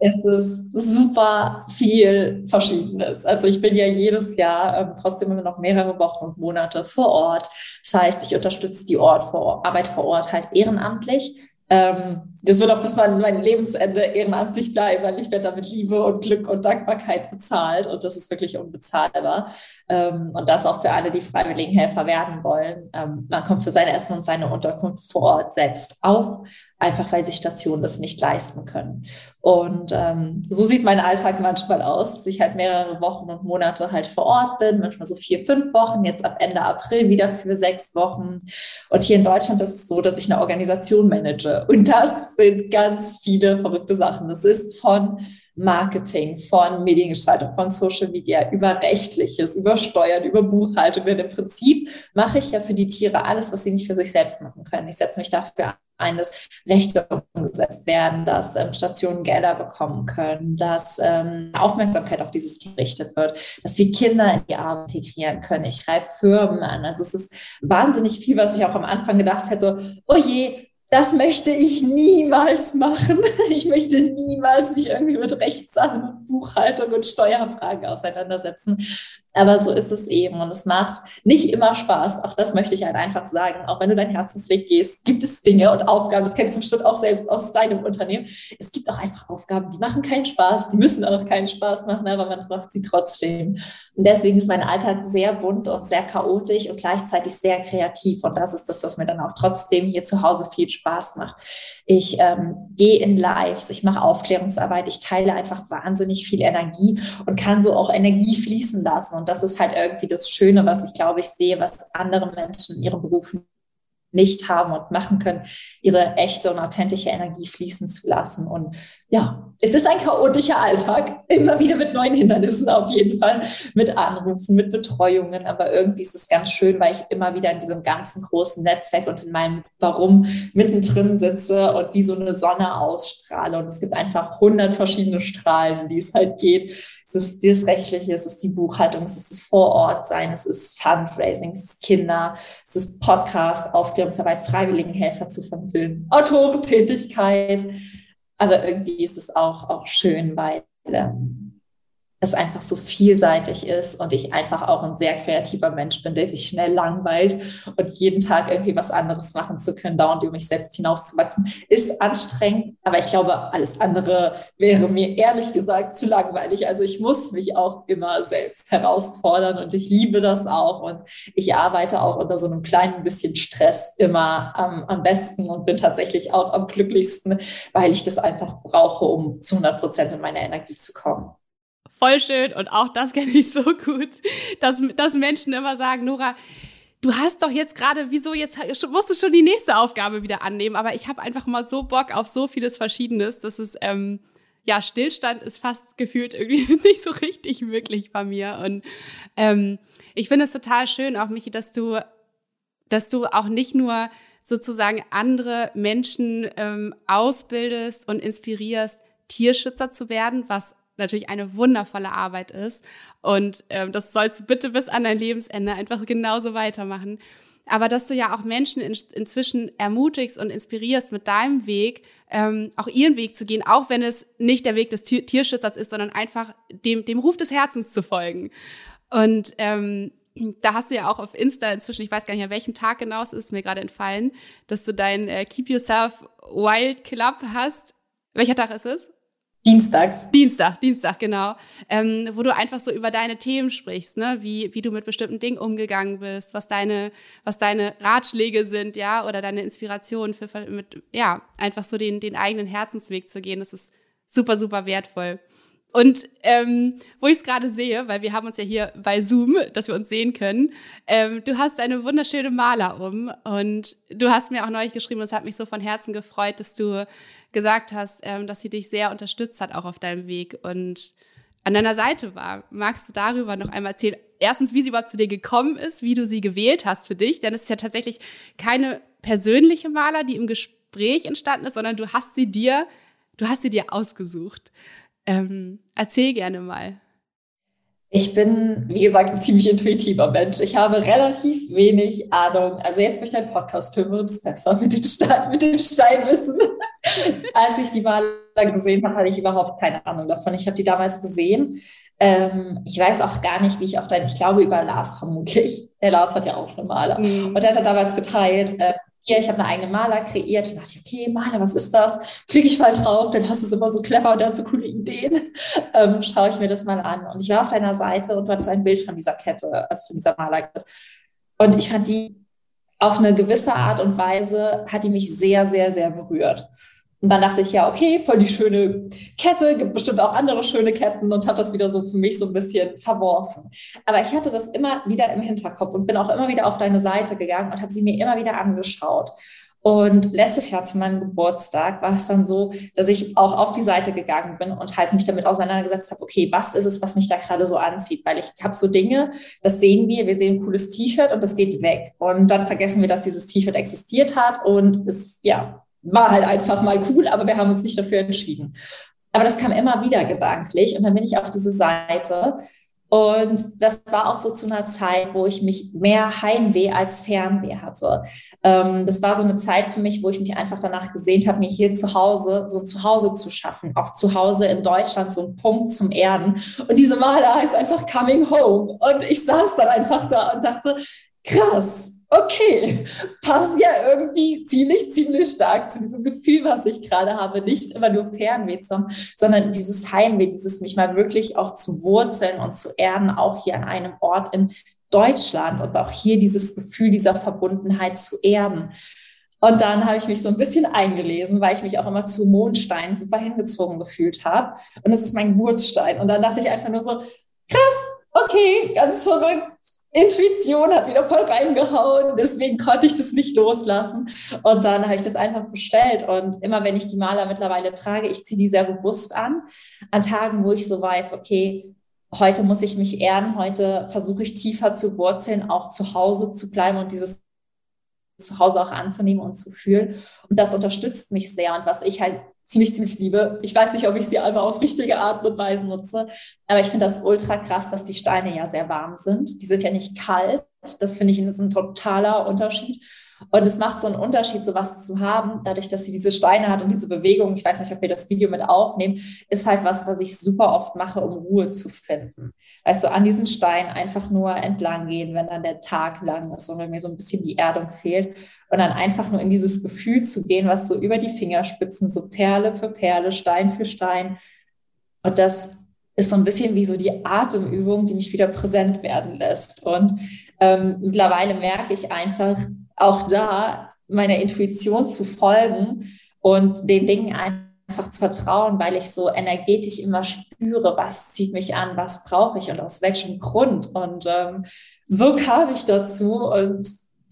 Es ist super viel Verschiedenes. Also ich bin ja jedes Jahr ähm, trotzdem immer noch mehrere Wochen und Monate vor Ort. Das heißt, ich unterstütze die Ort vor, Arbeit vor Ort halt ehrenamtlich ähm, das wird auch bis mein, mein Lebensende ehrenamtlich bleiben, weil ich werde damit Liebe und Glück und Dankbarkeit bezahlt und das ist wirklich unbezahlbar. Ähm, und das auch für alle, die freiwilligen Helfer werden wollen. Ähm, man kommt für sein Essen und seine Unterkunft vor Ort selbst auf einfach weil sich Stationen das nicht leisten können. Und ähm, so sieht mein Alltag manchmal aus, dass ich halt mehrere Wochen und Monate halt vor Ort bin, manchmal so vier, fünf Wochen, jetzt ab Ende April wieder für sechs Wochen. Und hier in Deutschland ist es so, dass ich eine Organisation manage. Und das sind ganz viele verrückte Sachen. Das ist von Marketing, von Mediengestaltung, von Social Media, über Rechtliches, über Steuern, über Buchhaltung. Denn im Prinzip mache ich ja für die Tiere alles, was sie nicht für sich selbst machen können. Ich setze mich dafür ein, Rechte umgesetzt werden, dass ähm, Stationen Gelder bekommen können, dass ähm, Aufmerksamkeit auf dieses gerichtet wird, dass wir Kinder in die Arbeit integrieren können. Ich schreibe Firmen an. Also es ist wahnsinnig viel, was ich auch am Anfang gedacht hätte, oh je, das möchte ich niemals machen. Ich möchte niemals mich irgendwie mit Rechtssachen und Buchhaltung und Steuerfragen auseinandersetzen. Aber so ist es eben und es macht nicht immer Spaß. Auch das möchte ich halt einfach sagen. Auch wenn du deinen Herzensweg gehst, gibt es Dinge und Aufgaben, das kennst du bestimmt auch selbst aus deinem Unternehmen. Es gibt auch einfach Aufgaben, die machen keinen Spaß, die müssen auch keinen Spaß machen, aber man macht sie trotzdem. Und deswegen ist mein Alltag sehr bunt und sehr chaotisch und gleichzeitig sehr kreativ. Und das ist das, was mir dann auch trotzdem hier zu Hause viel Spaß macht. Ich ähm, gehe in Lives, ich mache Aufklärungsarbeit, ich teile einfach wahnsinnig viel Energie und kann so auch Energie fließen lassen. Und das ist halt irgendwie das Schöne, was ich glaube ich sehe, was andere Menschen in ihren Berufen nicht haben und machen können, ihre echte und authentische Energie fließen zu lassen. Und ja, es ist ein chaotischer Alltag, immer wieder mit neuen Hindernissen auf jeden Fall, mit Anrufen, mit Betreuungen, aber irgendwie ist es ganz schön, weil ich immer wieder in diesem ganzen großen Netzwerk und in meinem Warum mittendrin sitze und wie so eine Sonne ausstrahle. Und es gibt einfach hundert verschiedene Strahlen, die es halt geht es ist das Rechtliche, es ist die Buchhaltung, es ist das Vorortsein, es ist Fundraising, es ist Kinder, es ist Podcast, Aufklärungsarbeit, Freiwilligenhelfer zu vermitteln, Autorentätigkeit. Aber irgendwie ist es auch, auch schön, weil ähm, es einfach so vielseitig ist und ich einfach auch ein sehr kreativer Mensch bin, der sich schnell langweilt und jeden Tag irgendwie was anderes machen zu können, da und über mich selbst hinauszuwachsen, ist anstrengend. Aber ich glaube, alles andere wäre mir ehrlich gesagt zu langweilig. Also ich muss mich auch immer selbst herausfordern und ich liebe das auch und ich arbeite auch unter so einem kleinen bisschen Stress immer am, am besten und bin tatsächlich auch am glücklichsten, weil ich das einfach brauche, um zu 100 Prozent in meine Energie zu kommen voll schön. Und auch das kenne ich so gut, dass, dass Menschen immer sagen, Nora, du hast doch jetzt gerade, wieso jetzt musst du schon die nächste Aufgabe wieder annehmen, aber ich habe einfach mal so Bock auf so vieles Verschiedenes, dass es ähm, ja Stillstand ist fast gefühlt irgendwie nicht so richtig möglich bei mir. Und ähm, ich finde es total schön auch Michi, dass du dass du auch nicht nur sozusagen andere Menschen ähm, ausbildest und inspirierst, Tierschützer zu werden, was natürlich eine wundervolle Arbeit ist. Und ähm, das sollst du bitte bis an dein Lebensende einfach genauso weitermachen. Aber dass du ja auch Menschen in, inzwischen ermutigst und inspirierst, mit deinem Weg ähm, auch ihren Weg zu gehen, auch wenn es nicht der Weg des Tierschützers ist, sondern einfach dem, dem Ruf des Herzens zu folgen. Und ähm, da hast du ja auch auf Insta inzwischen, ich weiß gar nicht, an welchem Tag genau es ist, mir gerade entfallen, dass du dein äh, Keep Yourself Wild Club hast. Welcher Tag ist es? Dienstags. Dienstag, Dienstag, genau. Ähm, wo du einfach so über deine Themen sprichst, ne? Wie, wie du mit bestimmten Dingen umgegangen bist, was deine, was deine Ratschläge sind, ja, oder deine Inspirationen für, mit, ja, einfach so den, den eigenen Herzensweg zu gehen. Das ist super, super wertvoll. Und ähm, wo ich es gerade sehe, weil wir haben uns ja hier bei Zoom, dass wir uns sehen können, ähm, du hast eine wunderschöne Maler um und du hast mir auch neulich geschrieben, und es hat mich so von Herzen gefreut, dass du gesagt hast, ähm, dass sie dich sehr unterstützt hat, auch auf deinem Weg und an deiner Seite war. Magst du darüber noch einmal erzählen? Erstens, wie sie überhaupt zu dir gekommen ist, wie du sie gewählt hast für dich, denn es ist ja tatsächlich keine persönliche Maler, die im Gespräch entstanden ist, sondern du hast sie dir, du hast sie dir ausgesucht. Ähm, erzähl gerne mal. Ich bin, wie gesagt, ein ziemlich intuitiver Mensch. Ich habe relativ wenig Ahnung. Also jetzt, wo ich deinen Podcast höre, wird es besser mit, Stein, mit dem Steinwissen. Als ich die Maler gesehen habe, hatte ich überhaupt keine Ahnung davon. Ich habe die damals gesehen. Ähm, ich weiß auch gar nicht, wie ich auf deinen, ich glaube über Lars vermutlich. Der Lars hat ja auch eine Maler. Mhm. Und er hat damals geteilt, äh, hier, ich habe eine eigene Maler kreiert. Und dachte ich, okay, Maler, was ist das? Klicke ich mal drauf, dann hast du es immer so clever und dann so coole Ideen. Ähm, schaue ich mir das mal an. Und ich war auf deiner Seite und du hattest ein Bild von dieser Kette, also von dieser Malerkette. Und ich fand die auf eine gewisse Art und Weise, hat die mich sehr, sehr, sehr berührt. Und dann dachte ich, ja, okay, voll die schöne Kette, gibt bestimmt auch andere schöne Ketten und habe das wieder so für mich so ein bisschen verworfen. Aber ich hatte das immer wieder im Hinterkopf und bin auch immer wieder auf deine Seite gegangen und habe sie mir immer wieder angeschaut. Und letztes Jahr zu meinem Geburtstag war es dann so, dass ich auch auf die Seite gegangen bin und halt mich damit auseinandergesetzt habe, okay, was ist es, was mich da gerade so anzieht? Weil ich habe so Dinge, das sehen wir, wir sehen ein cooles T-Shirt und das geht weg. Und dann vergessen wir, dass dieses T-Shirt existiert hat und es, ja, war halt einfach mal cool, aber wir haben uns nicht dafür entschieden. Aber das kam immer wieder gedanklich und dann bin ich auf diese Seite und das war auch so zu einer Zeit, wo ich mich mehr Heimweh als Fernweh hatte. Ähm, das war so eine Zeit für mich, wo ich mich einfach danach gesehnt habe, mir hier zu Hause so ein Zuhause zu schaffen. Auch zu Hause in Deutschland so ein Punkt zum Erden. Und diese Maler heißt einfach Coming Home. Und ich saß dann einfach da und dachte, krass, okay, passt ja irgendwie ziemlich, ziemlich stark zu diesem Gefühl, was ich gerade habe. Nicht immer nur Fernweh zu haben, sondern dieses Heimweh, dieses mich mal wirklich auch zu wurzeln und zu erden, auch hier an einem Ort in Deutschland und auch hier dieses Gefühl dieser Verbundenheit zu erden. Und dann habe ich mich so ein bisschen eingelesen, weil ich mich auch immer zu Mondstein super hingezogen gefühlt habe. Und das ist mein Geburtsstein. Und dann dachte ich einfach nur so, krass, okay, ganz verrückt Intuition hat wieder voll reingehauen, deswegen konnte ich das nicht loslassen. Und dann habe ich das einfach bestellt. Und immer wenn ich die Maler mittlerweile trage, ich ziehe die sehr bewusst an. An Tagen, wo ich so weiß, okay, heute muss ich mich ehren, heute versuche ich tiefer zu wurzeln, auch zu Hause zu bleiben und dieses Zuhause auch anzunehmen und zu fühlen. Und das unterstützt mich sehr. Und was ich halt ziemlich, ziemlich liebe. Ich weiß nicht, ob ich sie einmal auf richtige Art und Weise nutze, aber ich finde das ultra krass, dass die Steine ja sehr warm sind. Die sind ja nicht kalt. Das finde ich ist ein totaler Unterschied. Und es macht so einen Unterschied, sowas zu haben, dadurch, dass sie diese Steine hat und diese Bewegung. Ich weiß nicht, ob wir das Video mit aufnehmen, ist halt was, was ich super oft mache, um Ruhe zu finden. Weißt du, an diesen Steinen einfach nur entlang gehen, wenn dann der Tag lang ist und wenn mir so ein bisschen die Erdung fehlt. Und dann einfach nur in dieses Gefühl zu gehen, was so über die Fingerspitzen, so Perle für Perle, Stein für Stein. Und das ist so ein bisschen wie so die Atemübung, die mich wieder präsent werden lässt. Und ähm, mittlerweile merke ich einfach, auch da meiner Intuition zu folgen und den Dingen einfach zu vertrauen, weil ich so energetisch immer spüre, was zieht mich an, was brauche ich und aus welchem Grund. Und ähm, so kam ich dazu und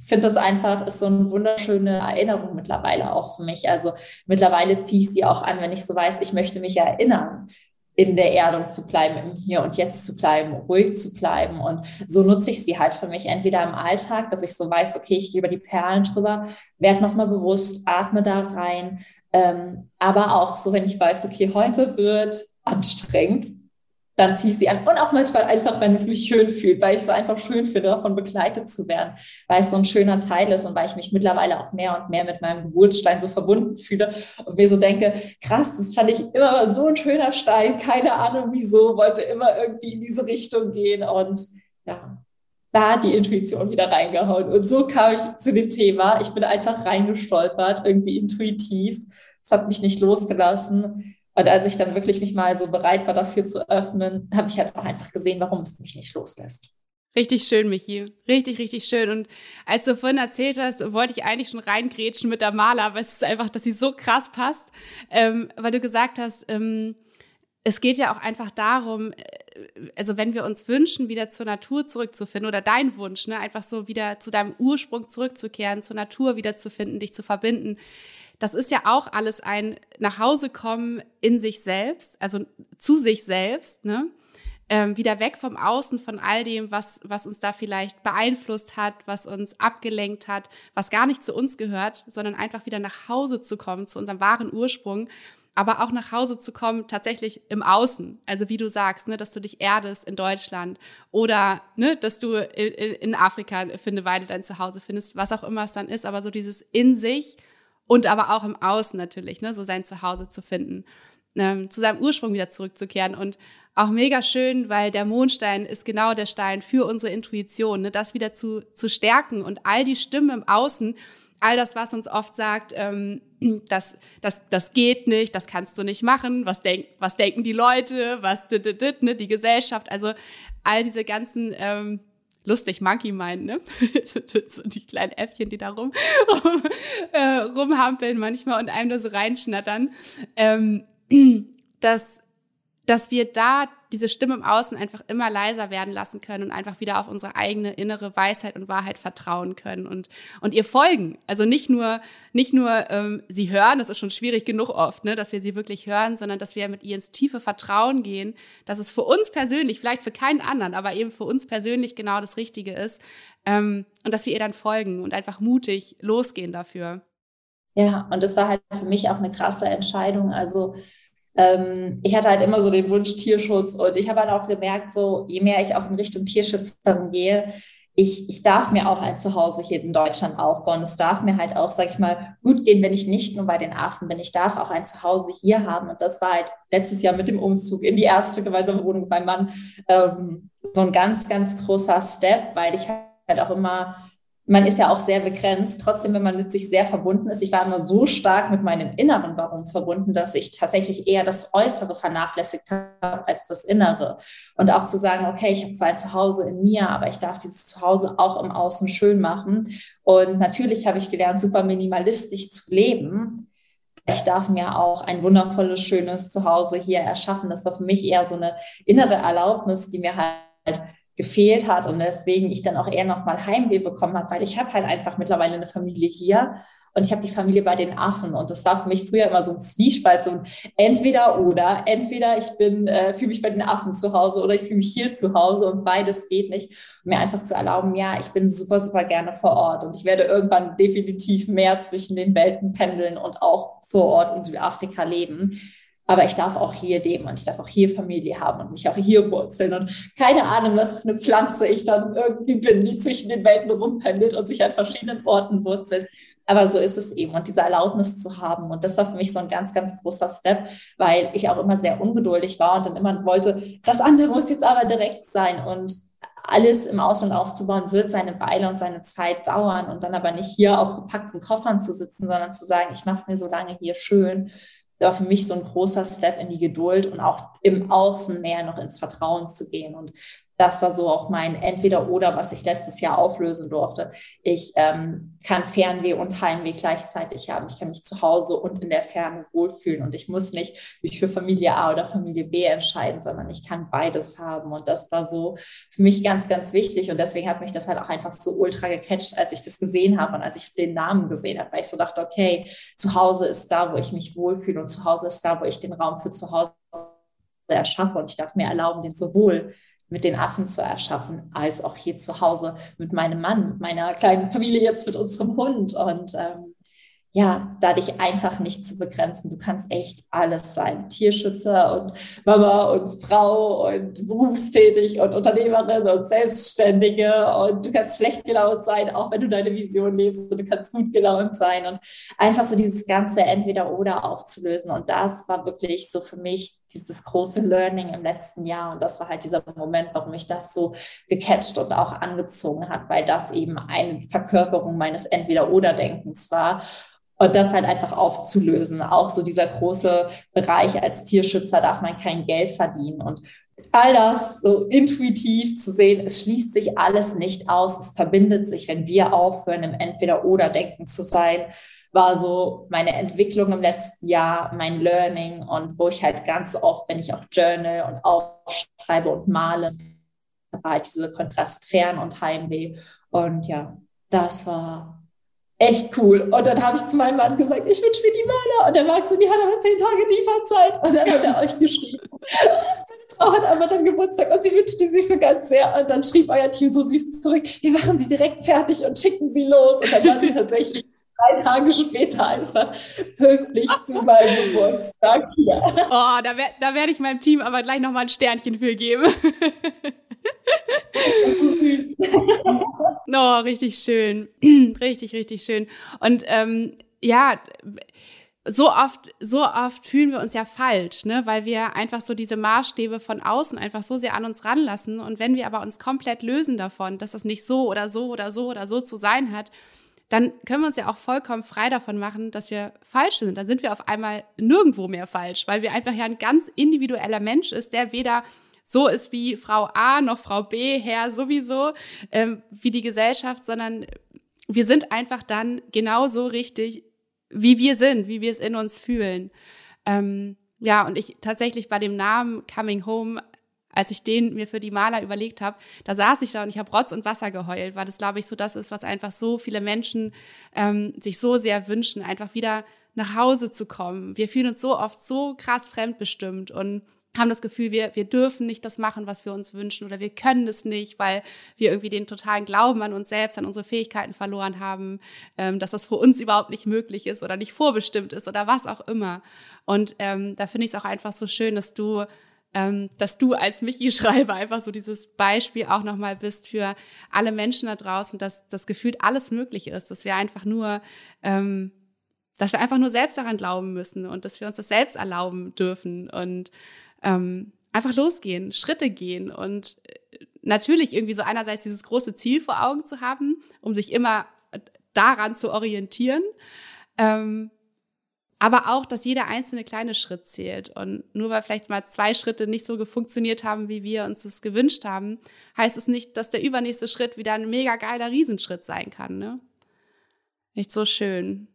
finde das einfach, ist so eine wunderschöne Erinnerung mittlerweile auch für mich. Also mittlerweile ziehe ich sie auch an, wenn ich so weiß, ich möchte mich erinnern in der Erdung zu bleiben, im Hier und Jetzt zu bleiben, ruhig zu bleiben. Und so nutze ich sie halt für mich entweder im Alltag, dass ich so weiß, okay, ich gehe über die Perlen drüber, werde nochmal bewusst, atme da rein. Ähm, aber auch so, wenn ich weiß, okay, heute wird anstrengend, dann ziehe ich sie an. Und auch manchmal einfach, wenn es mich schön fühlt, weil ich es einfach schön finde, davon begleitet zu werden, weil es so ein schöner Teil ist und weil ich mich mittlerweile auch mehr und mehr mit meinem Geburtsstein so verbunden fühle und mir so denke, krass, das fand ich immer so ein schöner Stein, keine Ahnung wieso, wollte immer irgendwie in diese Richtung gehen und ja, da hat die Intuition wieder reingehauen. Und so kam ich zu dem Thema. Ich bin einfach reingestolpert, irgendwie intuitiv. Es hat mich nicht losgelassen. Und als ich dann wirklich mich mal so bereit war, dafür zu öffnen, habe ich halt auch einfach gesehen, warum es mich nicht loslässt. Richtig schön, Michi. Richtig, richtig schön. Und als du vorhin erzählt hast, wollte ich eigentlich schon reingrätschen mit der Maler, aber es ist einfach, dass sie so krass passt, ähm, weil du gesagt hast, ähm, es geht ja auch einfach darum, äh, also wenn wir uns wünschen, wieder zur Natur zurückzufinden oder dein Wunsch, ne, einfach so wieder zu deinem Ursprung zurückzukehren, zur Natur wiederzufinden, dich zu verbinden, das ist ja auch alles ein Nachhausekommen in sich selbst, also zu sich selbst, ne? Ähm, wieder weg vom Außen, von all dem, was, was uns da vielleicht beeinflusst hat, was uns abgelenkt hat, was gar nicht zu uns gehört, sondern einfach wieder nach Hause zu kommen, zu unserem wahren Ursprung, aber auch nach Hause zu kommen, tatsächlich im Außen. Also wie du sagst, ne, dass du dich erdest in Deutschland oder ne, dass du in, in Afrika für eine Weile dein Zuhause findest, was auch immer es dann ist, aber so dieses in sich und aber auch im Außen natürlich, ne, so sein Zuhause zu finden, ähm, zu seinem Ursprung wieder zurückzukehren. Und auch mega schön, weil der Mondstein ist genau der Stein für unsere Intuition, ne, das wieder zu, zu stärken und all die Stimmen im Außen, all das, was uns oft sagt, ähm, das, das, das geht nicht, das kannst du nicht machen, was, denk, was denken die Leute, was ne, die Gesellschaft, also all diese ganzen ähm, lustig Monkey meint, ne? so die kleinen Äffchen, die da rum, rum äh, rumhampeln manchmal und einem da so reinschnattern. Ähm, dass, dass wir da diese Stimme im Außen einfach immer leiser werden lassen können und einfach wieder auf unsere eigene innere Weisheit und Wahrheit vertrauen können und, und ihr folgen. Also nicht nur, nicht nur ähm, sie hören, das ist schon schwierig genug oft, ne, dass wir sie wirklich hören, sondern dass wir mit ihr ins tiefe Vertrauen gehen, dass es für uns persönlich, vielleicht für keinen anderen, aber eben für uns persönlich genau das Richtige ist ähm, und dass wir ihr dann folgen und einfach mutig losgehen dafür. Ja, und das war halt für mich auch eine krasse Entscheidung. Also ähm, ich hatte halt immer so den Wunsch Tierschutz und ich habe halt auch gemerkt, so je mehr ich auch in Richtung Tierschützerin gehe, ich, ich darf mir auch ein Zuhause hier in Deutschland aufbauen. Es darf mir halt auch, sag ich mal, gut gehen, wenn ich nicht nur bei den Affen bin. Ich darf auch ein Zuhause hier haben. Und das war halt letztes Jahr mit dem Umzug in die erste gemeinsame Wohnung beim Mann ähm, so ein ganz, ganz großer Step, weil ich halt auch immer man ist ja auch sehr begrenzt. Trotzdem, wenn man mit sich sehr verbunden ist, ich war immer so stark mit meinem inneren Warum verbunden, dass ich tatsächlich eher das Äußere vernachlässigt habe als das Innere. Und auch zu sagen, okay, ich habe zwar ein Zuhause in mir, aber ich darf dieses Zuhause auch im Außen schön machen. Und natürlich habe ich gelernt, super minimalistisch zu leben. Ich darf mir auch ein wundervolles, schönes Zuhause hier erschaffen. Das war für mich eher so eine innere Erlaubnis, die mir halt gefehlt hat und deswegen ich dann auch eher nochmal Heimweh bekommen habe, weil ich habe halt einfach mittlerweile eine Familie hier und ich habe die Familie bei den Affen und das war für mich früher immer so ein Zwiespalt, so ein entweder oder, entweder ich bin, äh, fühle mich bei den Affen zu Hause oder ich fühle mich hier zu Hause und beides geht nicht. Und mir einfach zu erlauben, ja, ich bin super, super gerne vor Ort und ich werde irgendwann definitiv mehr zwischen den Welten pendeln und auch vor Ort in Südafrika leben. Aber ich darf auch hier leben und ich darf auch hier Familie haben und mich auch hier wurzeln. Und keine Ahnung, was für eine Pflanze ich dann irgendwie bin, die zwischen den Welten rumpendelt und sich an verschiedenen Orten wurzelt. Aber so ist es eben. Und diese Erlaubnis zu haben. Und das war für mich so ein ganz, ganz großer Step, weil ich auch immer sehr ungeduldig war und dann immer wollte, das andere muss jetzt aber direkt sein. Und alles im Ausland aufzubauen, wird seine Weile und seine Zeit dauern und dann aber nicht hier auf gepackten Koffern zu sitzen, sondern zu sagen, ich mache es mir so lange hier schön. War für mich so ein großer Step in die Geduld und auch im Außen mehr noch ins Vertrauen zu gehen. Und das war so auch mein Entweder-Oder, was ich letztes Jahr auflösen durfte. Ich ähm, kann Fernweh und Heimweh gleichzeitig haben. Ich kann mich zu Hause und in der Ferne wohlfühlen und ich muss nicht mich für Familie A oder Familie B entscheiden, sondern ich kann beides haben. Und das war so für mich ganz, ganz wichtig. Und deswegen hat mich das halt auch einfach so ultra gecatcht, als ich das gesehen habe und als ich den Namen gesehen habe, weil ich so dachte, okay, zu Hause ist da, wo ich mich wohlfühle und zu Hause ist da, wo ich den Raum für zu Hause erschaffe und ich darf mir erlauben, den sowohl mit den Affen zu erschaffen, als auch hier zu Hause mit meinem Mann, meiner kleinen Familie jetzt mit unserem Hund. Und ähm, ja, da dich einfach nicht zu begrenzen. Du kannst echt alles sein. Tierschützer und Mama und Frau und berufstätig und Unternehmerin und Selbstständige und du kannst schlecht gelaunt sein, auch wenn du deine Vision lebst und du kannst gut gelaunt sein und einfach so dieses ganze Entweder-Oder aufzulösen. Und das war wirklich so für mich dieses große Learning im letzten Jahr. Und das war halt dieser Moment, warum mich das so gecatcht und auch angezogen hat, weil das eben eine Verkörperung meines Entweder-Oder-Denkens war. Und das halt einfach aufzulösen. Auch so dieser große Bereich als Tierschützer darf man kein Geld verdienen. Und all das so intuitiv zu sehen, es schließt sich alles nicht aus. Es verbindet sich, wenn wir aufhören, im Entweder-Oder-Denken zu sein, war so meine Entwicklung im letzten Jahr, mein Learning und wo ich halt ganz oft, wenn ich auch journal und aufschreibe und male, war halt diese Kontrast fern und Heimweh. Und ja, das war echt cool. Und dann habe ich zu meinem Mann gesagt, ich wünsche mir die Maler. Und der Max so, die hat aber zehn Tage Lieferzeit. Und dann hat er euch geschrieben. Meine Frau hat aber dann Geburtstag und sie wünschte sich so ganz sehr. Und dann schrieb euer Team so süß zurück, wir machen sie direkt fertig und schicken sie los. Und dann war sie tatsächlich drei Tage später einfach pünktlich zu meinem Geburtstag hier. Oh, da, wer, da werde ich meinem Team aber gleich nochmal ein Sternchen für geben. oh, richtig schön. richtig, richtig schön. Und ähm, ja, so oft, so oft fühlen wir uns ja falsch, ne, weil wir einfach so diese Maßstäbe von außen einfach so sehr an uns ranlassen. Und wenn wir aber uns komplett lösen davon, dass das nicht so oder so oder so oder so zu sein hat, dann können wir uns ja auch vollkommen frei davon machen, dass wir falsch sind. Dann sind wir auf einmal nirgendwo mehr falsch, weil wir einfach ja ein ganz individueller Mensch ist, der weder so ist wie Frau A noch Frau B, Herr sowieso, ähm, wie die Gesellschaft, sondern wir sind einfach dann genauso richtig, wie wir sind, wie wir es in uns fühlen. Ähm, ja, und ich tatsächlich bei dem Namen Coming Home, als ich den mir für die Maler überlegt habe, da saß ich da und ich habe Rotz und Wasser geheult, weil das, glaube ich, so das ist, was einfach so viele Menschen ähm, sich so sehr wünschen, einfach wieder nach Hause zu kommen. Wir fühlen uns so oft so krass fremdbestimmt und haben das Gefühl, wir, wir dürfen nicht das machen, was wir uns wünschen oder wir können es nicht, weil wir irgendwie den totalen Glauben an uns selbst, an unsere Fähigkeiten verloren haben, ähm, dass das für uns überhaupt nicht möglich ist oder nicht vorbestimmt ist oder was auch immer. Und ähm, da finde ich es auch einfach so schön, dass du ähm, dass du als Michi-Schreiber einfach so dieses Beispiel auch nochmal bist für alle Menschen da draußen, dass das gefühlt alles möglich ist, dass wir einfach nur ähm, dass wir einfach nur selbst daran glauben müssen und dass wir uns das selbst erlauben dürfen und ähm, einfach losgehen, Schritte gehen und äh, natürlich irgendwie so einerseits dieses große Ziel vor Augen zu haben, um sich immer daran zu orientieren. Ähm, aber auch, dass jeder einzelne kleine Schritt zählt. Und nur weil vielleicht mal zwei Schritte nicht so funktioniert haben, wie wir uns das gewünscht haben, heißt es nicht, dass der übernächste Schritt wieder ein mega geiler Riesenschritt sein kann. Ne? Nicht so schön.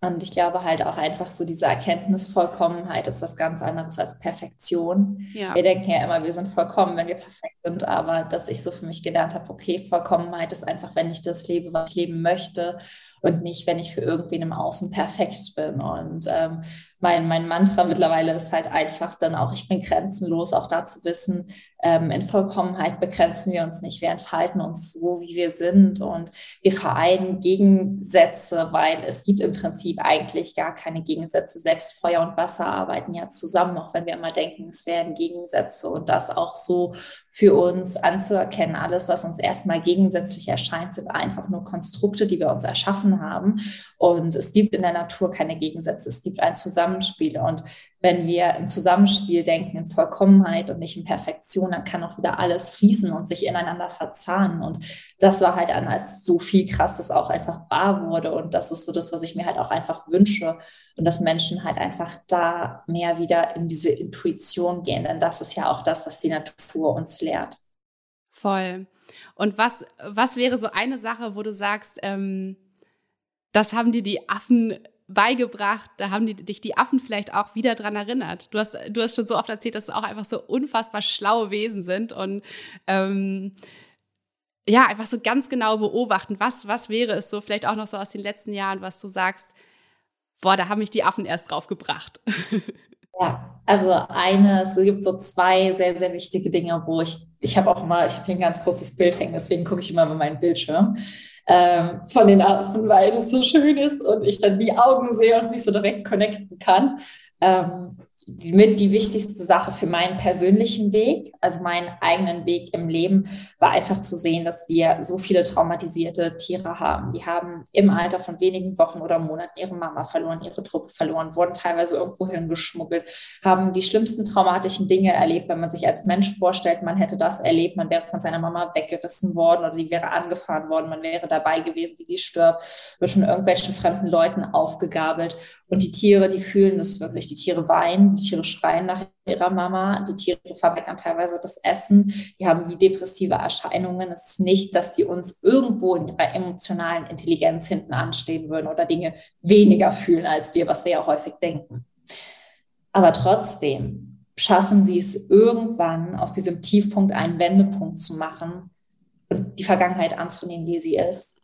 Und ich glaube halt auch einfach so diese Erkenntnisvollkommenheit ist was ganz anderes als Perfektion. Ja. Wir denken ja immer, wir sind vollkommen, wenn wir perfekt sind, aber dass ich so für mich gelernt habe, okay, Vollkommenheit ist einfach, wenn ich das lebe, was ich leben möchte und nicht, wenn ich für irgendwen im Außen perfekt bin. Und ähm, mein, mein Mantra mittlerweile ist halt einfach dann auch, ich bin grenzenlos, auch da zu wissen, ähm, in Vollkommenheit begrenzen wir uns nicht, wir entfalten uns so, wie wir sind und wir vereinen Gegensätze, weil es gibt im Prinzip eigentlich gar keine Gegensätze. Selbst Feuer und Wasser arbeiten ja zusammen, auch wenn wir immer denken, es wären Gegensätze und das auch so für uns anzuerkennen. Alles, was uns erstmal gegensätzlich erscheint, sind einfach nur Konstrukte, die wir uns erschaffen haben. Und es gibt in der Natur keine Gegensätze. Es gibt ein Zusammenspiel. Und wenn wir im Zusammenspiel denken, in Vollkommenheit und nicht in Perfektion, dann kann auch wieder alles fließen und sich ineinander verzahnen. Und das war halt an, als so viel krasses auch einfach wahr wurde. Und das ist so das, was ich mir halt auch einfach wünsche. Und dass Menschen halt einfach da mehr wieder in diese Intuition gehen. Denn das ist ja auch das, was die Natur uns lehrt. Voll. Und was, was wäre so eine Sache, wo du sagst, ähm, das haben dir die Affen beigebracht, da haben die, dich die Affen vielleicht auch wieder dran erinnert. Du hast, du hast schon so oft erzählt, dass es auch einfach so unfassbar schlaue Wesen sind und ähm, ja, einfach so ganz genau beobachten, was, was wäre es so, vielleicht auch noch so aus den letzten Jahren, was du sagst, boah, da haben mich die Affen erst drauf gebracht. Ja, also eine, es gibt so zwei sehr, sehr wichtige Dinge, wo ich, ich habe auch immer, ich habe hier ein ganz großes Bild hängen, deswegen gucke ich immer über meinen Bildschirm ähm, von den Affen, weil das so schön ist und ich dann die Augen sehe und mich so direkt connecten kann. Ähm, mit die wichtigste Sache für meinen persönlichen Weg, also meinen eigenen Weg im Leben, war einfach zu sehen, dass wir so viele traumatisierte Tiere haben. Die haben im Alter von wenigen Wochen oder Monaten ihre Mama verloren, ihre Truppe verloren, wurden teilweise irgendwo hingeschmuggelt, haben die schlimmsten traumatischen Dinge erlebt, wenn man sich als Mensch vorstellt, man hätte das erlebt, man wäre von seiner Mama weggerissen worden oder die wäre angefahren worden, man wäre dabei gewesen, wie die stirbt, wird von irgendwelchen fremden Leuten aufgegabelt. Und die Tiere, die fühlen das wirklich. Die Tiere weinen, die Tiere schreien nach ihrer Mama, die Tiere verweigern teilweise das Essen, die haben wie depressive Erscheinungen. Es ist nicht, dass die uns irgendwo in ihrer emotionalen Intelligenz hinten anstehen würden oder Dinge weniger fühlen als wir, was wir ja häufig denken. Aber trotzdem schaffen sie es irgendwann aus diesem Tiefpunkt einen Wendepunkt zu machen und die Vergangenheit anzunehmen, wie sie ist.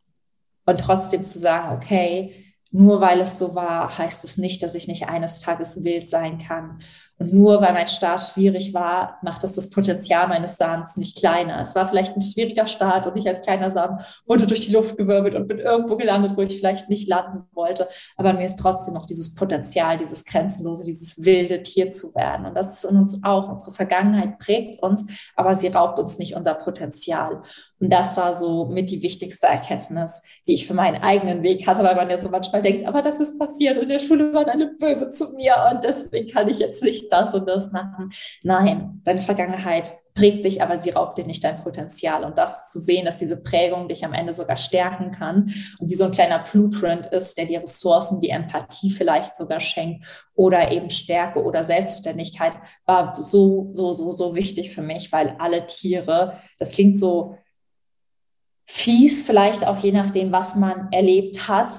Und trotzdem zu sagen, okay, nur weil es so war, heißt es nicht, dass ich nicht eines Tages wild sein kann. Und nur weil mein Start schwierig war, macht das das Potenzial meines Sahns nicht kleiner. Es war vielleicht ein schwieriger Start und ich als kleiner Sahn wurde durch die Luft gewirbelt und bin irgendwo gelandet, wo ich vielleicht nicht landen wollte. Aber mir ist trotzdem noch dieses Potenzial, dieses grenzenlose, dieses wilde Tier zu werden. Und das ist in uns auch. Unsere Vergangenheit prägt uns, aber sie raubt uns nicht unser Potenzial. Und das war so mit die wichtigste Erkenntnis, die ich für meinen eigenen Weg hatte, weil man ja so manchmal denkt, aber das ist passiert und in der Schule waren alle böse zu mir und deswegen kann ich jetzt nicht das und das machen. Nein, deine Vergangenheit prägt dich, aber sie raubt dir nicht dein Potenzial. Und das zu sehen, dass diese Prägung dich am Ende sogar stärken kann und wie so ein kleiner Blueprint ist, der dir Ressourcen wie Empathie vielleicht sogar schenkt oder eben Stärke oder Selbstständigkeit, war so, so, so, so wichtig für mich, weil alle Tiere, das klingt so fies, vielleicht auch je nachdem, was man erlebt hat.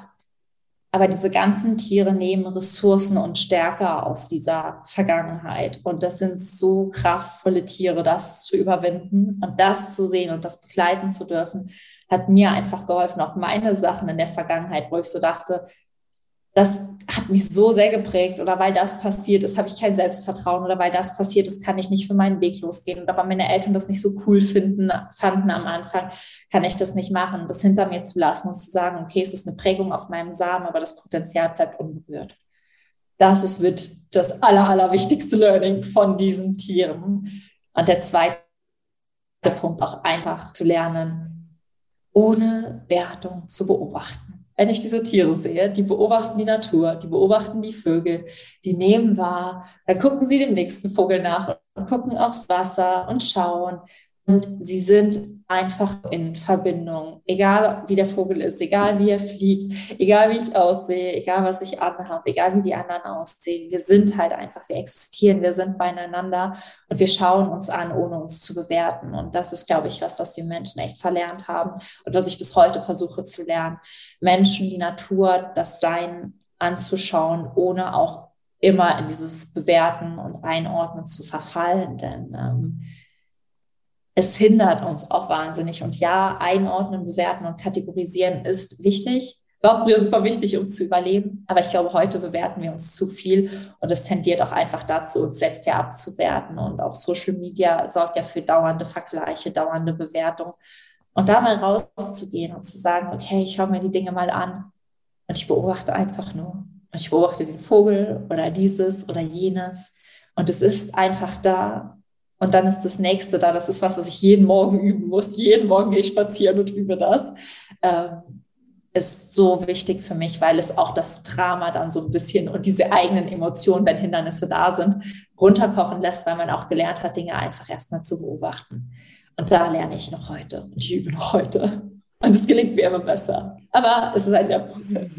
Aber diese ganzen Tiere nehmen Ressourcen und Stärke aus dieser Vergangenheit. Und das sind so kraftvolle Tiere, das zu überwinden und das zu sehen und das begleiten zu dürfen, hat mir einfach geholfen. Auch meine Sachen in der Vergangenheit, wo ich so dachte, das hat mich so sehr geprägt. Oder weil das passiert ist, habe ich kein Selbstvertrauen. Oder weil das passiert ist, kann ich nicht für meinen Weg losgehen. Oder weil meine Eltern das nicht so cool finden, fanden am Anfang, kann ich das nicht machen, das hinter mir zu lassen und zu sagen, okay, es ist eine Prägung auf meinem Samen, aber das Potenzial bleibt unberührt. Das ist mit das aller, allerwichtigste Learning von diesen Tieren. Und der zweite Punkt auch einfach zu lernen, ohne Wertung zu beobachten wenn ich diese Tiere sehe, die beobachten die Natur, die beobachten die Vögel, die nehmen wahr, dann gucken sie dem nächsten Vogel nach und gucken aufs Wasser und schauen, und sie sind einfach in Verbindung. Egal wie der Vogel ist, egal wie er fliegt, egal wie ich aussehe, egal was ich anhabe, egal wie die anderen aussehen. Wir sind halt einfach, wir existieren, wir sind beieinander und wir schauen uns an, ohne uns zu bewerten. Und das ist, glaube ich, was, was wir Menschen echt verlernt haben und was ich bis heute versuche zu lernen. Menschen, die Natur, das Sein anzuschauen, ohne auch immer in dieses Bewerten und Einordnen zu verfallen. Denn ähm, es hindert uns auch wahnsinnig. Und ja, einordnen, bewerten und kategorisieren ist wichtig. War auch früher super wichtig, um zu überleben. Aber ich glaube, heute bewerten wir uns zu viel und es tendiert auch einfach dazu, uns selbst ja abzuwerten. Und auch Social Media sorgt ja für dauernde Vergleiche, dauernde Bewertung. Und da mal rauszugehen und zu sagen, okay, ich schaue mir die Dinge mal an und ich beobachte einfach nur. Und ich beobachte den Vogel oder dieses oder jenes. Und es ist einfach da. Und dann ist das nächste da. Das ist was, was ich jeden Morgen üben muss. Jeden Morgen gehe ich spazieren und übe das. Ähm, ist so wichtig für mich, weil es auch das Drama dann so ein bisschen und diese eigenen Emotionen, wenn Hindernisse da sind, runterkochen lässt, weil man auch gelernt hat, Dinge einfach erstmal zu beobachten. Und da lerne ich noch heute und ich übe noch heute. Und es gelingt mir immer besser. Aber es ist ein Prozess.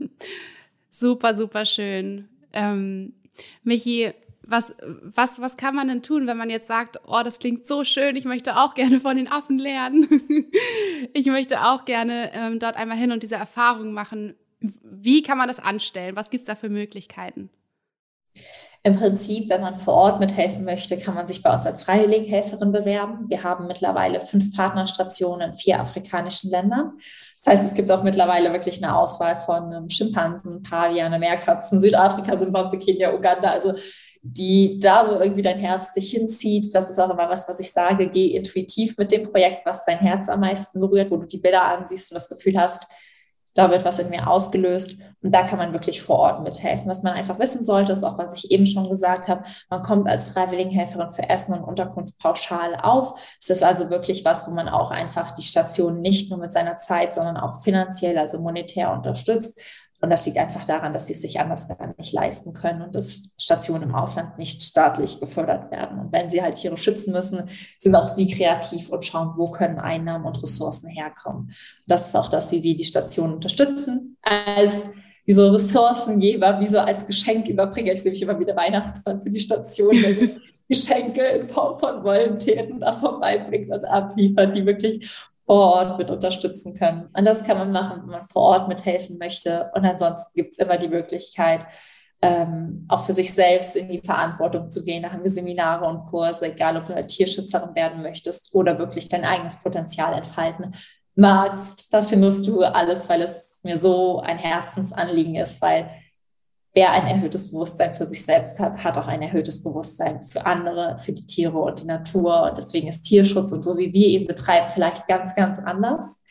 Super, super schön. Ähm, Michi, was, was, was kann man denn tun, wenn man jetzt sagt, oh, das klingt so schön, ich möchte auch gerne von den Affen lernen. ich möchte auch gerne ähm, dort einmal hin und diese Erfahrung machen. Wie kann man das anstellen? Was gibt's da für Möglichkeiten? Im Prinzip, wenn man vor Ort mithelfen möchte, kann man sich bei uns als Freiwilligenhelferin bewerben. Wir haben mittlerweile fünf Partnerstationen in vier afrikanischen Ländern. Das heißt, es gibt auch mittlerweile wirklich eine Auswahl von ähm, Schimpansen, Paviane, Meerkatzen, Südafrika, Zimbabwe, Kenia, Uganda. Also die da, wo irgendwie dein Herz dich hinzieht, das ist auch immer was, was ich sage, geh intuitiv mit dem Projekt, was dein Herz am meisten berührt, wo du die Bilder ansiehst und das Gefühl hast, da wird was in mir ausgelöst. Und da kann man wirklich vor Ort mithelfen. Was man einfach wissen sollte, ist auch, was ich eben schon gesagt habe, man kommt als Freiwilligenhelferin für Essen und Unterkunft pauschal auf. Es ist also wirklich was, wo man auch einfach die Station nicht nur mit seiner Zeit, sondern auch finanziell, also monetär unterstützt. Und das liegt einfach daran, dass sie es sich anders gar nicht leisten können und dass Stationen im Ausland nicht staatlich gefördert werden. Und wenn sie halt Tiere schützen müssen, sind auch sie kreativ und schauen, wo können Einnahmen und Ressourcen herkommen. das ist auch das, wie wir die Stationen unterstützen. Als wie so Ressourcengeber, wie so als Geschenküberbringer. Ich sehe mich immer wieder Weihnachtsmann für die Station, der so Geschenke in Form von Volontären da vorbeibringt und abliefert, die wirklich vor Ort mit unterstützen können. Und das kann man machen, wenn man vor Ort mithelfen möchte. Und ansonsten gibt es immer die Möglichkeit, ähm, auch für sich selbst in die Verantwortung zu gehen. Da haben wir Seminare und Kurse, egal ob du Tierschützerin werden möchtest oder wirklich dein eigenes Potenzial entfalten magst. Da findest du alles, weil es mir so ein Herzensanliegen ist, weil wer ein erhöhtes Bewusstsein für sich selbst hat, hat auch ein erhöhtes Bewusstsein für andere, für die Tiere und die Natur. Und deswegen ist Tierschutz und so, wie wir ihn betreiben, vielleicht ganz, ganz anders.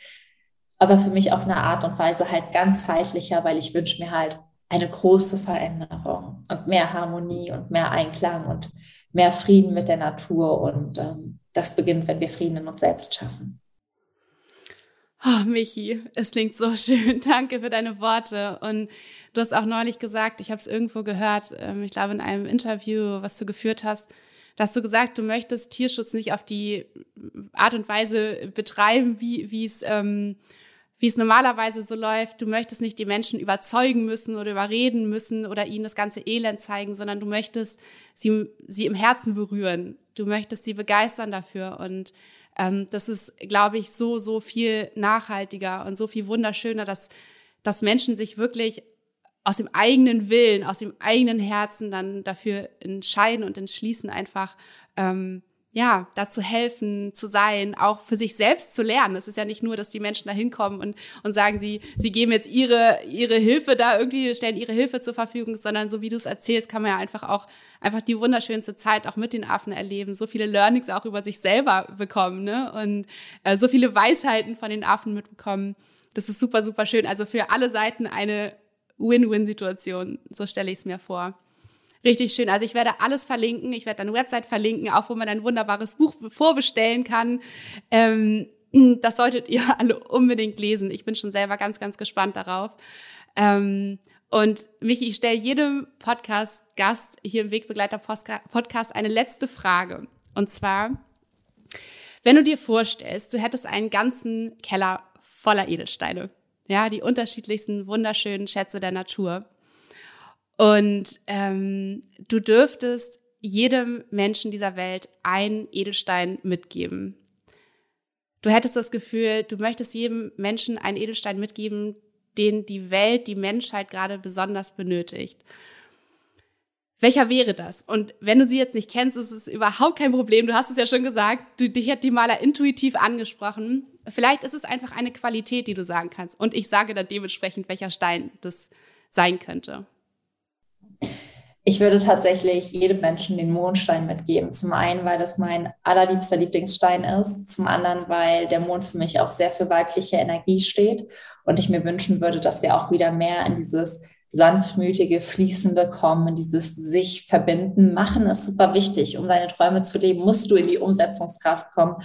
Aber für mich auf eine Art und Weise halt ganzheitlicher, weil ich wünsche mir halt eine große Veränderung und mehr Harmonie und mehr Einklang und mehr Frieden mit der Natur. Und ähm, das beginnt, wenn wir Frieden in uns selbst schaffen. Oh, Michi, es klingt so schön. Danke für deine Worte. Und du hast auch neulich gesagt, ich habe es irgendwo gehört, ähm, ich glaube in einem Interview, was du geführt hast, da hast du gesagt, du möchtest Tierschutz nicht auf die Art und Weise betreiben, wie, wie es ähm, wie es normalerweise so läuft. Du möchtest nicht die Menschen überzeugen müssen oder überreden müssen oder ihnen das ganze Elend zeigen, sondern du möchtest sie, sie im Herzen berühren. Du möchtest sie begeistern dafür und ähm, das ist, glaube ich, so, so viel nachhaltiger und so viel wunderschöner, dass, dass Menschen sich wirklich aus dem eigenen Willen, aus dem eigenen Herzen dann dafür entscheiden und entschließen, einfach ähm, ja, dazu helfen, zu sein, auch für sich selbst zu lernen. Es ist ja nicht nur, dass die Menschen da hinkommen und, und sagen, sie, sie geben jetzt ihre, ihre Hilfe da irgendwie, stellen ihre Hilfe zur Verfügung, sondern so wie du es erzählst, kann man ja einfach auch einfach die wunderschönste Zeit auch mit den Affen erleben, so viele Learnings auch über sich selber bekommen, ne? Und äh, so viele Weisheiten von den Affen mitbekommen. Das ist super, super schön. Also für alle Seiten eine Win-Win-Situation, so stelle ich es mir vor. Richtig schön. Also ich werde alles verlinken. Ich werde deine Website verlinken, auch wo man ein wunderbares Buch vorbestellen kann. Ähm, das solltet ihr alle unbedingt lesen. Ich bin schon selber ganz, ganz gespannt darauf. Ähm, und Michi, ich stelle jedem Podcast-Gast hier im Wegbegleiter-Podcast eine letzte Frage. Und zwar, wenn du dir vorstellst, du hättest einen ganzen Keller voller Edelsteine, ja, die unterschiedlichsten wunderschönen Schätze der Natur. Und ähm, du dürftest jedem Menschen dieser Welt einen Edelstein mitgeben. Du hättest das Gefühl, du möchtest jedem Menschen einen Edelstein mitgeben, den die Welt, die Menschheit gerade besonders benötigt. welcher wäre das? Und wenn du sie jetzt nicht kennst, ist es überhaupt kein Problem. Du hast es ja schon gesagt, du, dich hat die Maler intuitiv angesprochen. Vielleicht ist es einfach eine Qualität, die du sagen kannst. Und ich sage dann dementsprechend, welcher Stein das sein könnte. Ich würde tatsächlich jedem Menschen den Mondstein mitgeben. Zum einen, weil das mein allerliebster Lieblingsstein ist. Zum anderen, weil der Mond für mich auch sehr für weibliche Energie steht. Und ich mir wünschen würde, dass wir auch wieder mehr in dieses sanftmütige, fließende Kommen, dieses sich verbinden, machen ist super wichtig. Um deine Träume zu leben, musst du in die Umsetzungskraft kommen.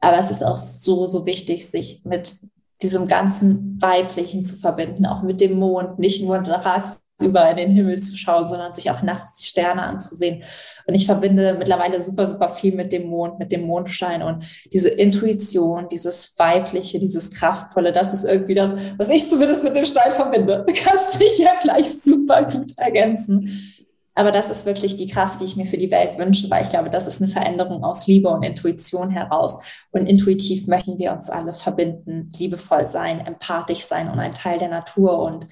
Aber es ist auch so, so wichtig, sich mit diesem ganzen Weiblichen zu verbinden, auch mit dem Mond, nicht nur tagsüber in den Himmel zu schauen, sondern sich auch nachts die Sterne anzusehen. Und ich verbinde mittlerweile super, super viel mit dem Mond, mit dem Mondstein und diese Intuition, dieses Weibliche, dieses Kraftvolle, das ist irgendwie das, was ich zumindest mit dem Stein verbinde. Du kannst mich ja gleich super gut ergänzen. Aber das ist wirklich die Kraft, die ich mir für die Welt wünsche, weil ich glaube, das ist eine Veränderung aus Liebe und Intuition heraus. Und intuitiv möchten wir uns alle verbinden, liebevoll sein, empathisch sein und ein Teil der Natur und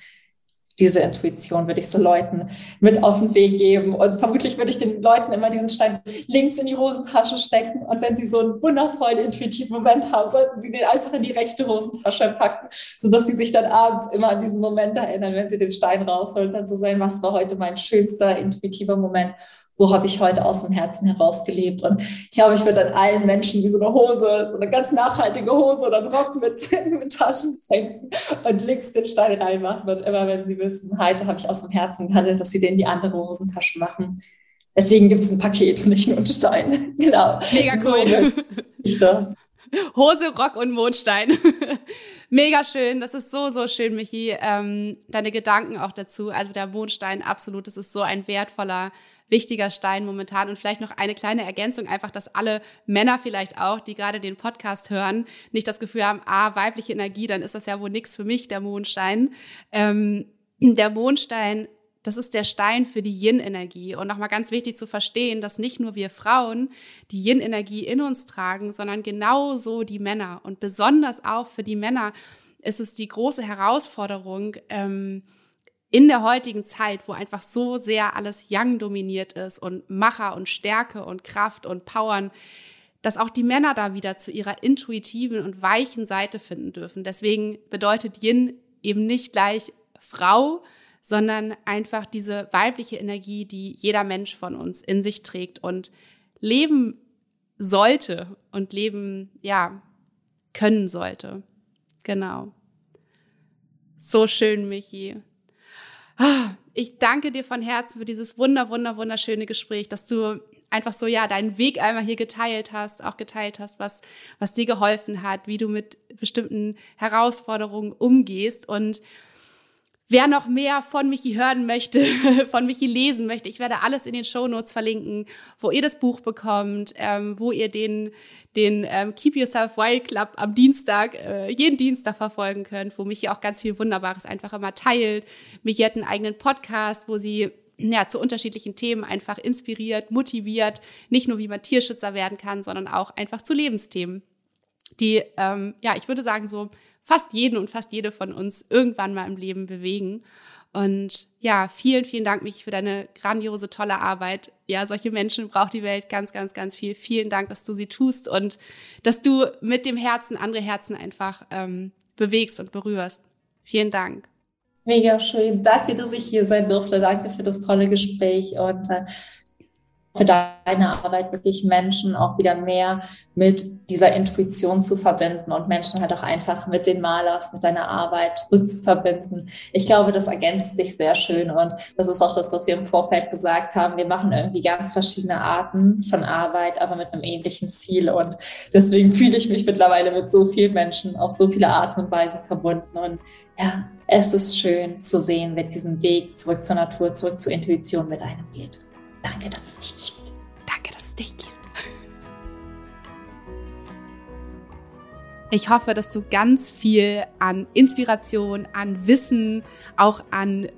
diese Intuition würde ich so Leuten mit auf den Weg geben. Und vermutlich würde ich den Leuten immer diesen Stein links in die Hosentasche stecken. Und wenn sie so einen wundervollen, intuitiven Moment haben, sollten sie den einfach in die rechte Hosentasche packen, sodass sie sich dann abends immer an diesen Moment erinnern, wenn sie den Stein rausholen, dann zu so sein, was war heute mein schönster, intuitiver Moment wo habe ich heute aus dem Herzen heraus gelebt. Und ich glaube, ich würde dann allen Menschen wie so eine Hose, so eine ganz nachhaltige Hose oder einen Rock mit, mit Taschen schenken und links den Stein reinmachen. Und immer wenn sie wissen, heute habe ich aus dem Herzen gehandelt, dass sie den in die andere Hosentasche machen. Deswegen gibt es ein Paket und nicht nur einen Stein. Genau. Mega cool. So ich das. Hose, Rock und Mondstein. Mega schön. Das ist so, so schön, Michi. Ähm, deine Gedanken auch dazu. Also der Mondstein, absolut. Das ist so ein wertvoller wichtiger Stein momentan. Und vielleicht noch eine kleine Ergänzung, einfach, dass alle Männer vielleicht auch, die gerade den Podcast hören, nicht das Gefühl haben, ah, weibliche Energie, dann ist das ja wohl nix für mich, der Mondstein. Ähm, der Mondstein das ist der Stein für die Yin-Energie. Und nochmal ganz wichtig zu verstehen, dass nicht nur wir Frauen die Yin-Energie in uns tragen, sondern genauso die Männer. Und besonders auch für die Männer ist es die große Herausforderung, ähm, in der heutigen Zeit, wo einfach so sehr alles Young dominiert ist und Macher und Stärke und Kraft und Powern, dass auch die Männer da wieder zu ihrer intuitiven und weichen Seite finden dürfen. Deswegen bedeutet Yin eben nicht gleich Frau, sondern einfach diese weibliche Energie, die jeder Mensch von uns in sich trägt und leben sollte und leben, ja, können sollte. Genau. So schön, Michi. Ich danke dir von Herzen für dieses wunder, wunder, wunderschöne Gespräch, dass du einfach so, ja, deinen Weg einmal hier geteilt hast, auch geteilt hast, was, was dir geholfen hat, wie du mit bestimmten Herausforderungen umgehst. Und Wer noch mehr von Michi hören möchte, von Michi lesen möchte, ich werde alles in den Show Notes verlinken, wo ihr das Buch bekommt, ähm, wo ihr den, den ähm, Keep Yourself Wild Club am Dienstag, äh, jeden Dienstag verfolgen könnt, wo Michi auch ganz viel Wunderbares einfach immer teilt. Michi hat einen eigenen Podcast, wo sie ja, zu unterschiedlichen Themen einfach inspiriert, motiviert, nicht nur wie man Tierschützer werden kann, sondern auch einfach zu Lebensthemen, die, ähm, ja, ich würde sagen, so fast jeden und fast jede von uns irgendwann mal im Leben bewegen. Und ja, vielen, vielen Dank, mich für deine grandiose, tolle Arbeit. Ja, solche Menschen braucht die Welt ganz, ganz, ganz viel. Vielen Dank, dass du sie tust und dass du mit dem Herzen andere Herzen einfach ähm, bewegst und berührst. Vielen Dank. Mega schön. Danke, dass ich hier sein durfte. Danke für das tolle Gespräch und äh, für deine Arbeit wirklich Menschen auch wieder mehr mit dieser Intuition zu verbinden und Menschen halt auch einfach mit den Malers, mit deiner Arbeit rückzuverbinden. Ich glaube, das ergänzt sich sehr schön und das ist auch das, was wir im Vorfeld gesagt haben. Wir machen irgendwie ganz verschiedene Arten von Arbeit, aber mit einem ähnlichen Ziel und deswegen fühle ich mich mittlerweile mit so vielen Menschen auf so viele Arten und Weisen verbunden und ja, es ist schön zu sehen, wer diesen Weg zurück zur Natur, zurück zur Intuition mit einem geht. Danke, dass es dich gibt. Danke, dass es dich gibt. Ich hoffe, dass du ganz viel an Inspiration, an Wissen, auch an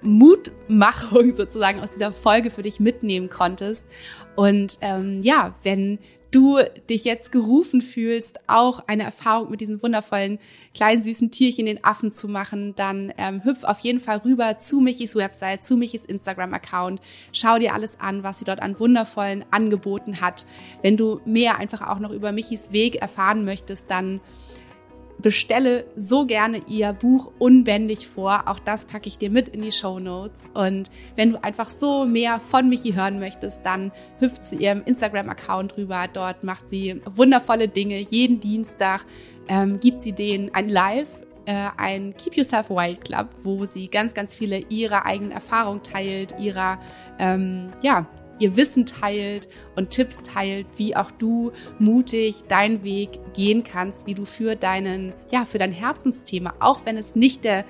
Mutmachung sozusagen aus dieser Folge für dich mitnehmen konntest. Und ähm, ja, wenn du dich jetzt gerufen fühlst, auch eine Erfahrung mit diesen wundervollen kleinen süßen Tierchen, den Affen zu machen, dann ähm, hüpf auf jeden Fall rüber zu Michis Website, zu Michis Instagram-Account. Schau dir alles an, was sie dort an wundervollen Angeboten hat. Wenn du mehr einfach auch noch über Michis Weg erfahren möchtest, dann bestelle so gerne ihr Buch unbändig vor. Auch das packe ich dir mit in die Show Notes. Und wenn du einfach so mehr von Michi hören möchtest, dann hüpf zu ihrem Instagram-Account rüber. Dort macht sie wundervolle Dinge. Jeden Dienstag ähm, gibt sie den ein Live äh, ein Keep Yourself Wild Club, wo sie ganz, ganz viele ihrer eigenen Erfahrungen teilt, ihrer ähm, ja ihr Wissen teilt und Tipps teilt, wie auch du mutig deinen Weg gehen kannst, wie du für deinen, ja, für dein Herzensthema, auch wenn es nicht der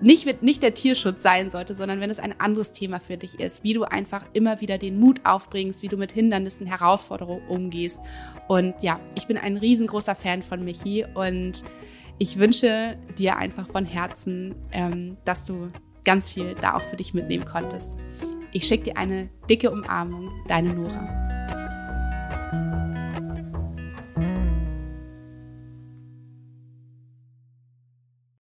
nicht, nicht der Tierschutz sein sollte, sondern wenn es ein anderes Thema für dich ist, wie du einfach immer wieder den Mut aufbringst, wie du mit Hindernissen, Herausforderungen umgehst. Und ja, ich bin ein riesengroßer Fan von Michi und ich wünsche dir einfach von Herzen, ähm, dass du ganz viel da auch für dich mitnehmen konntest. Ich schicke dir eine dicke Umarmung, deine Nora.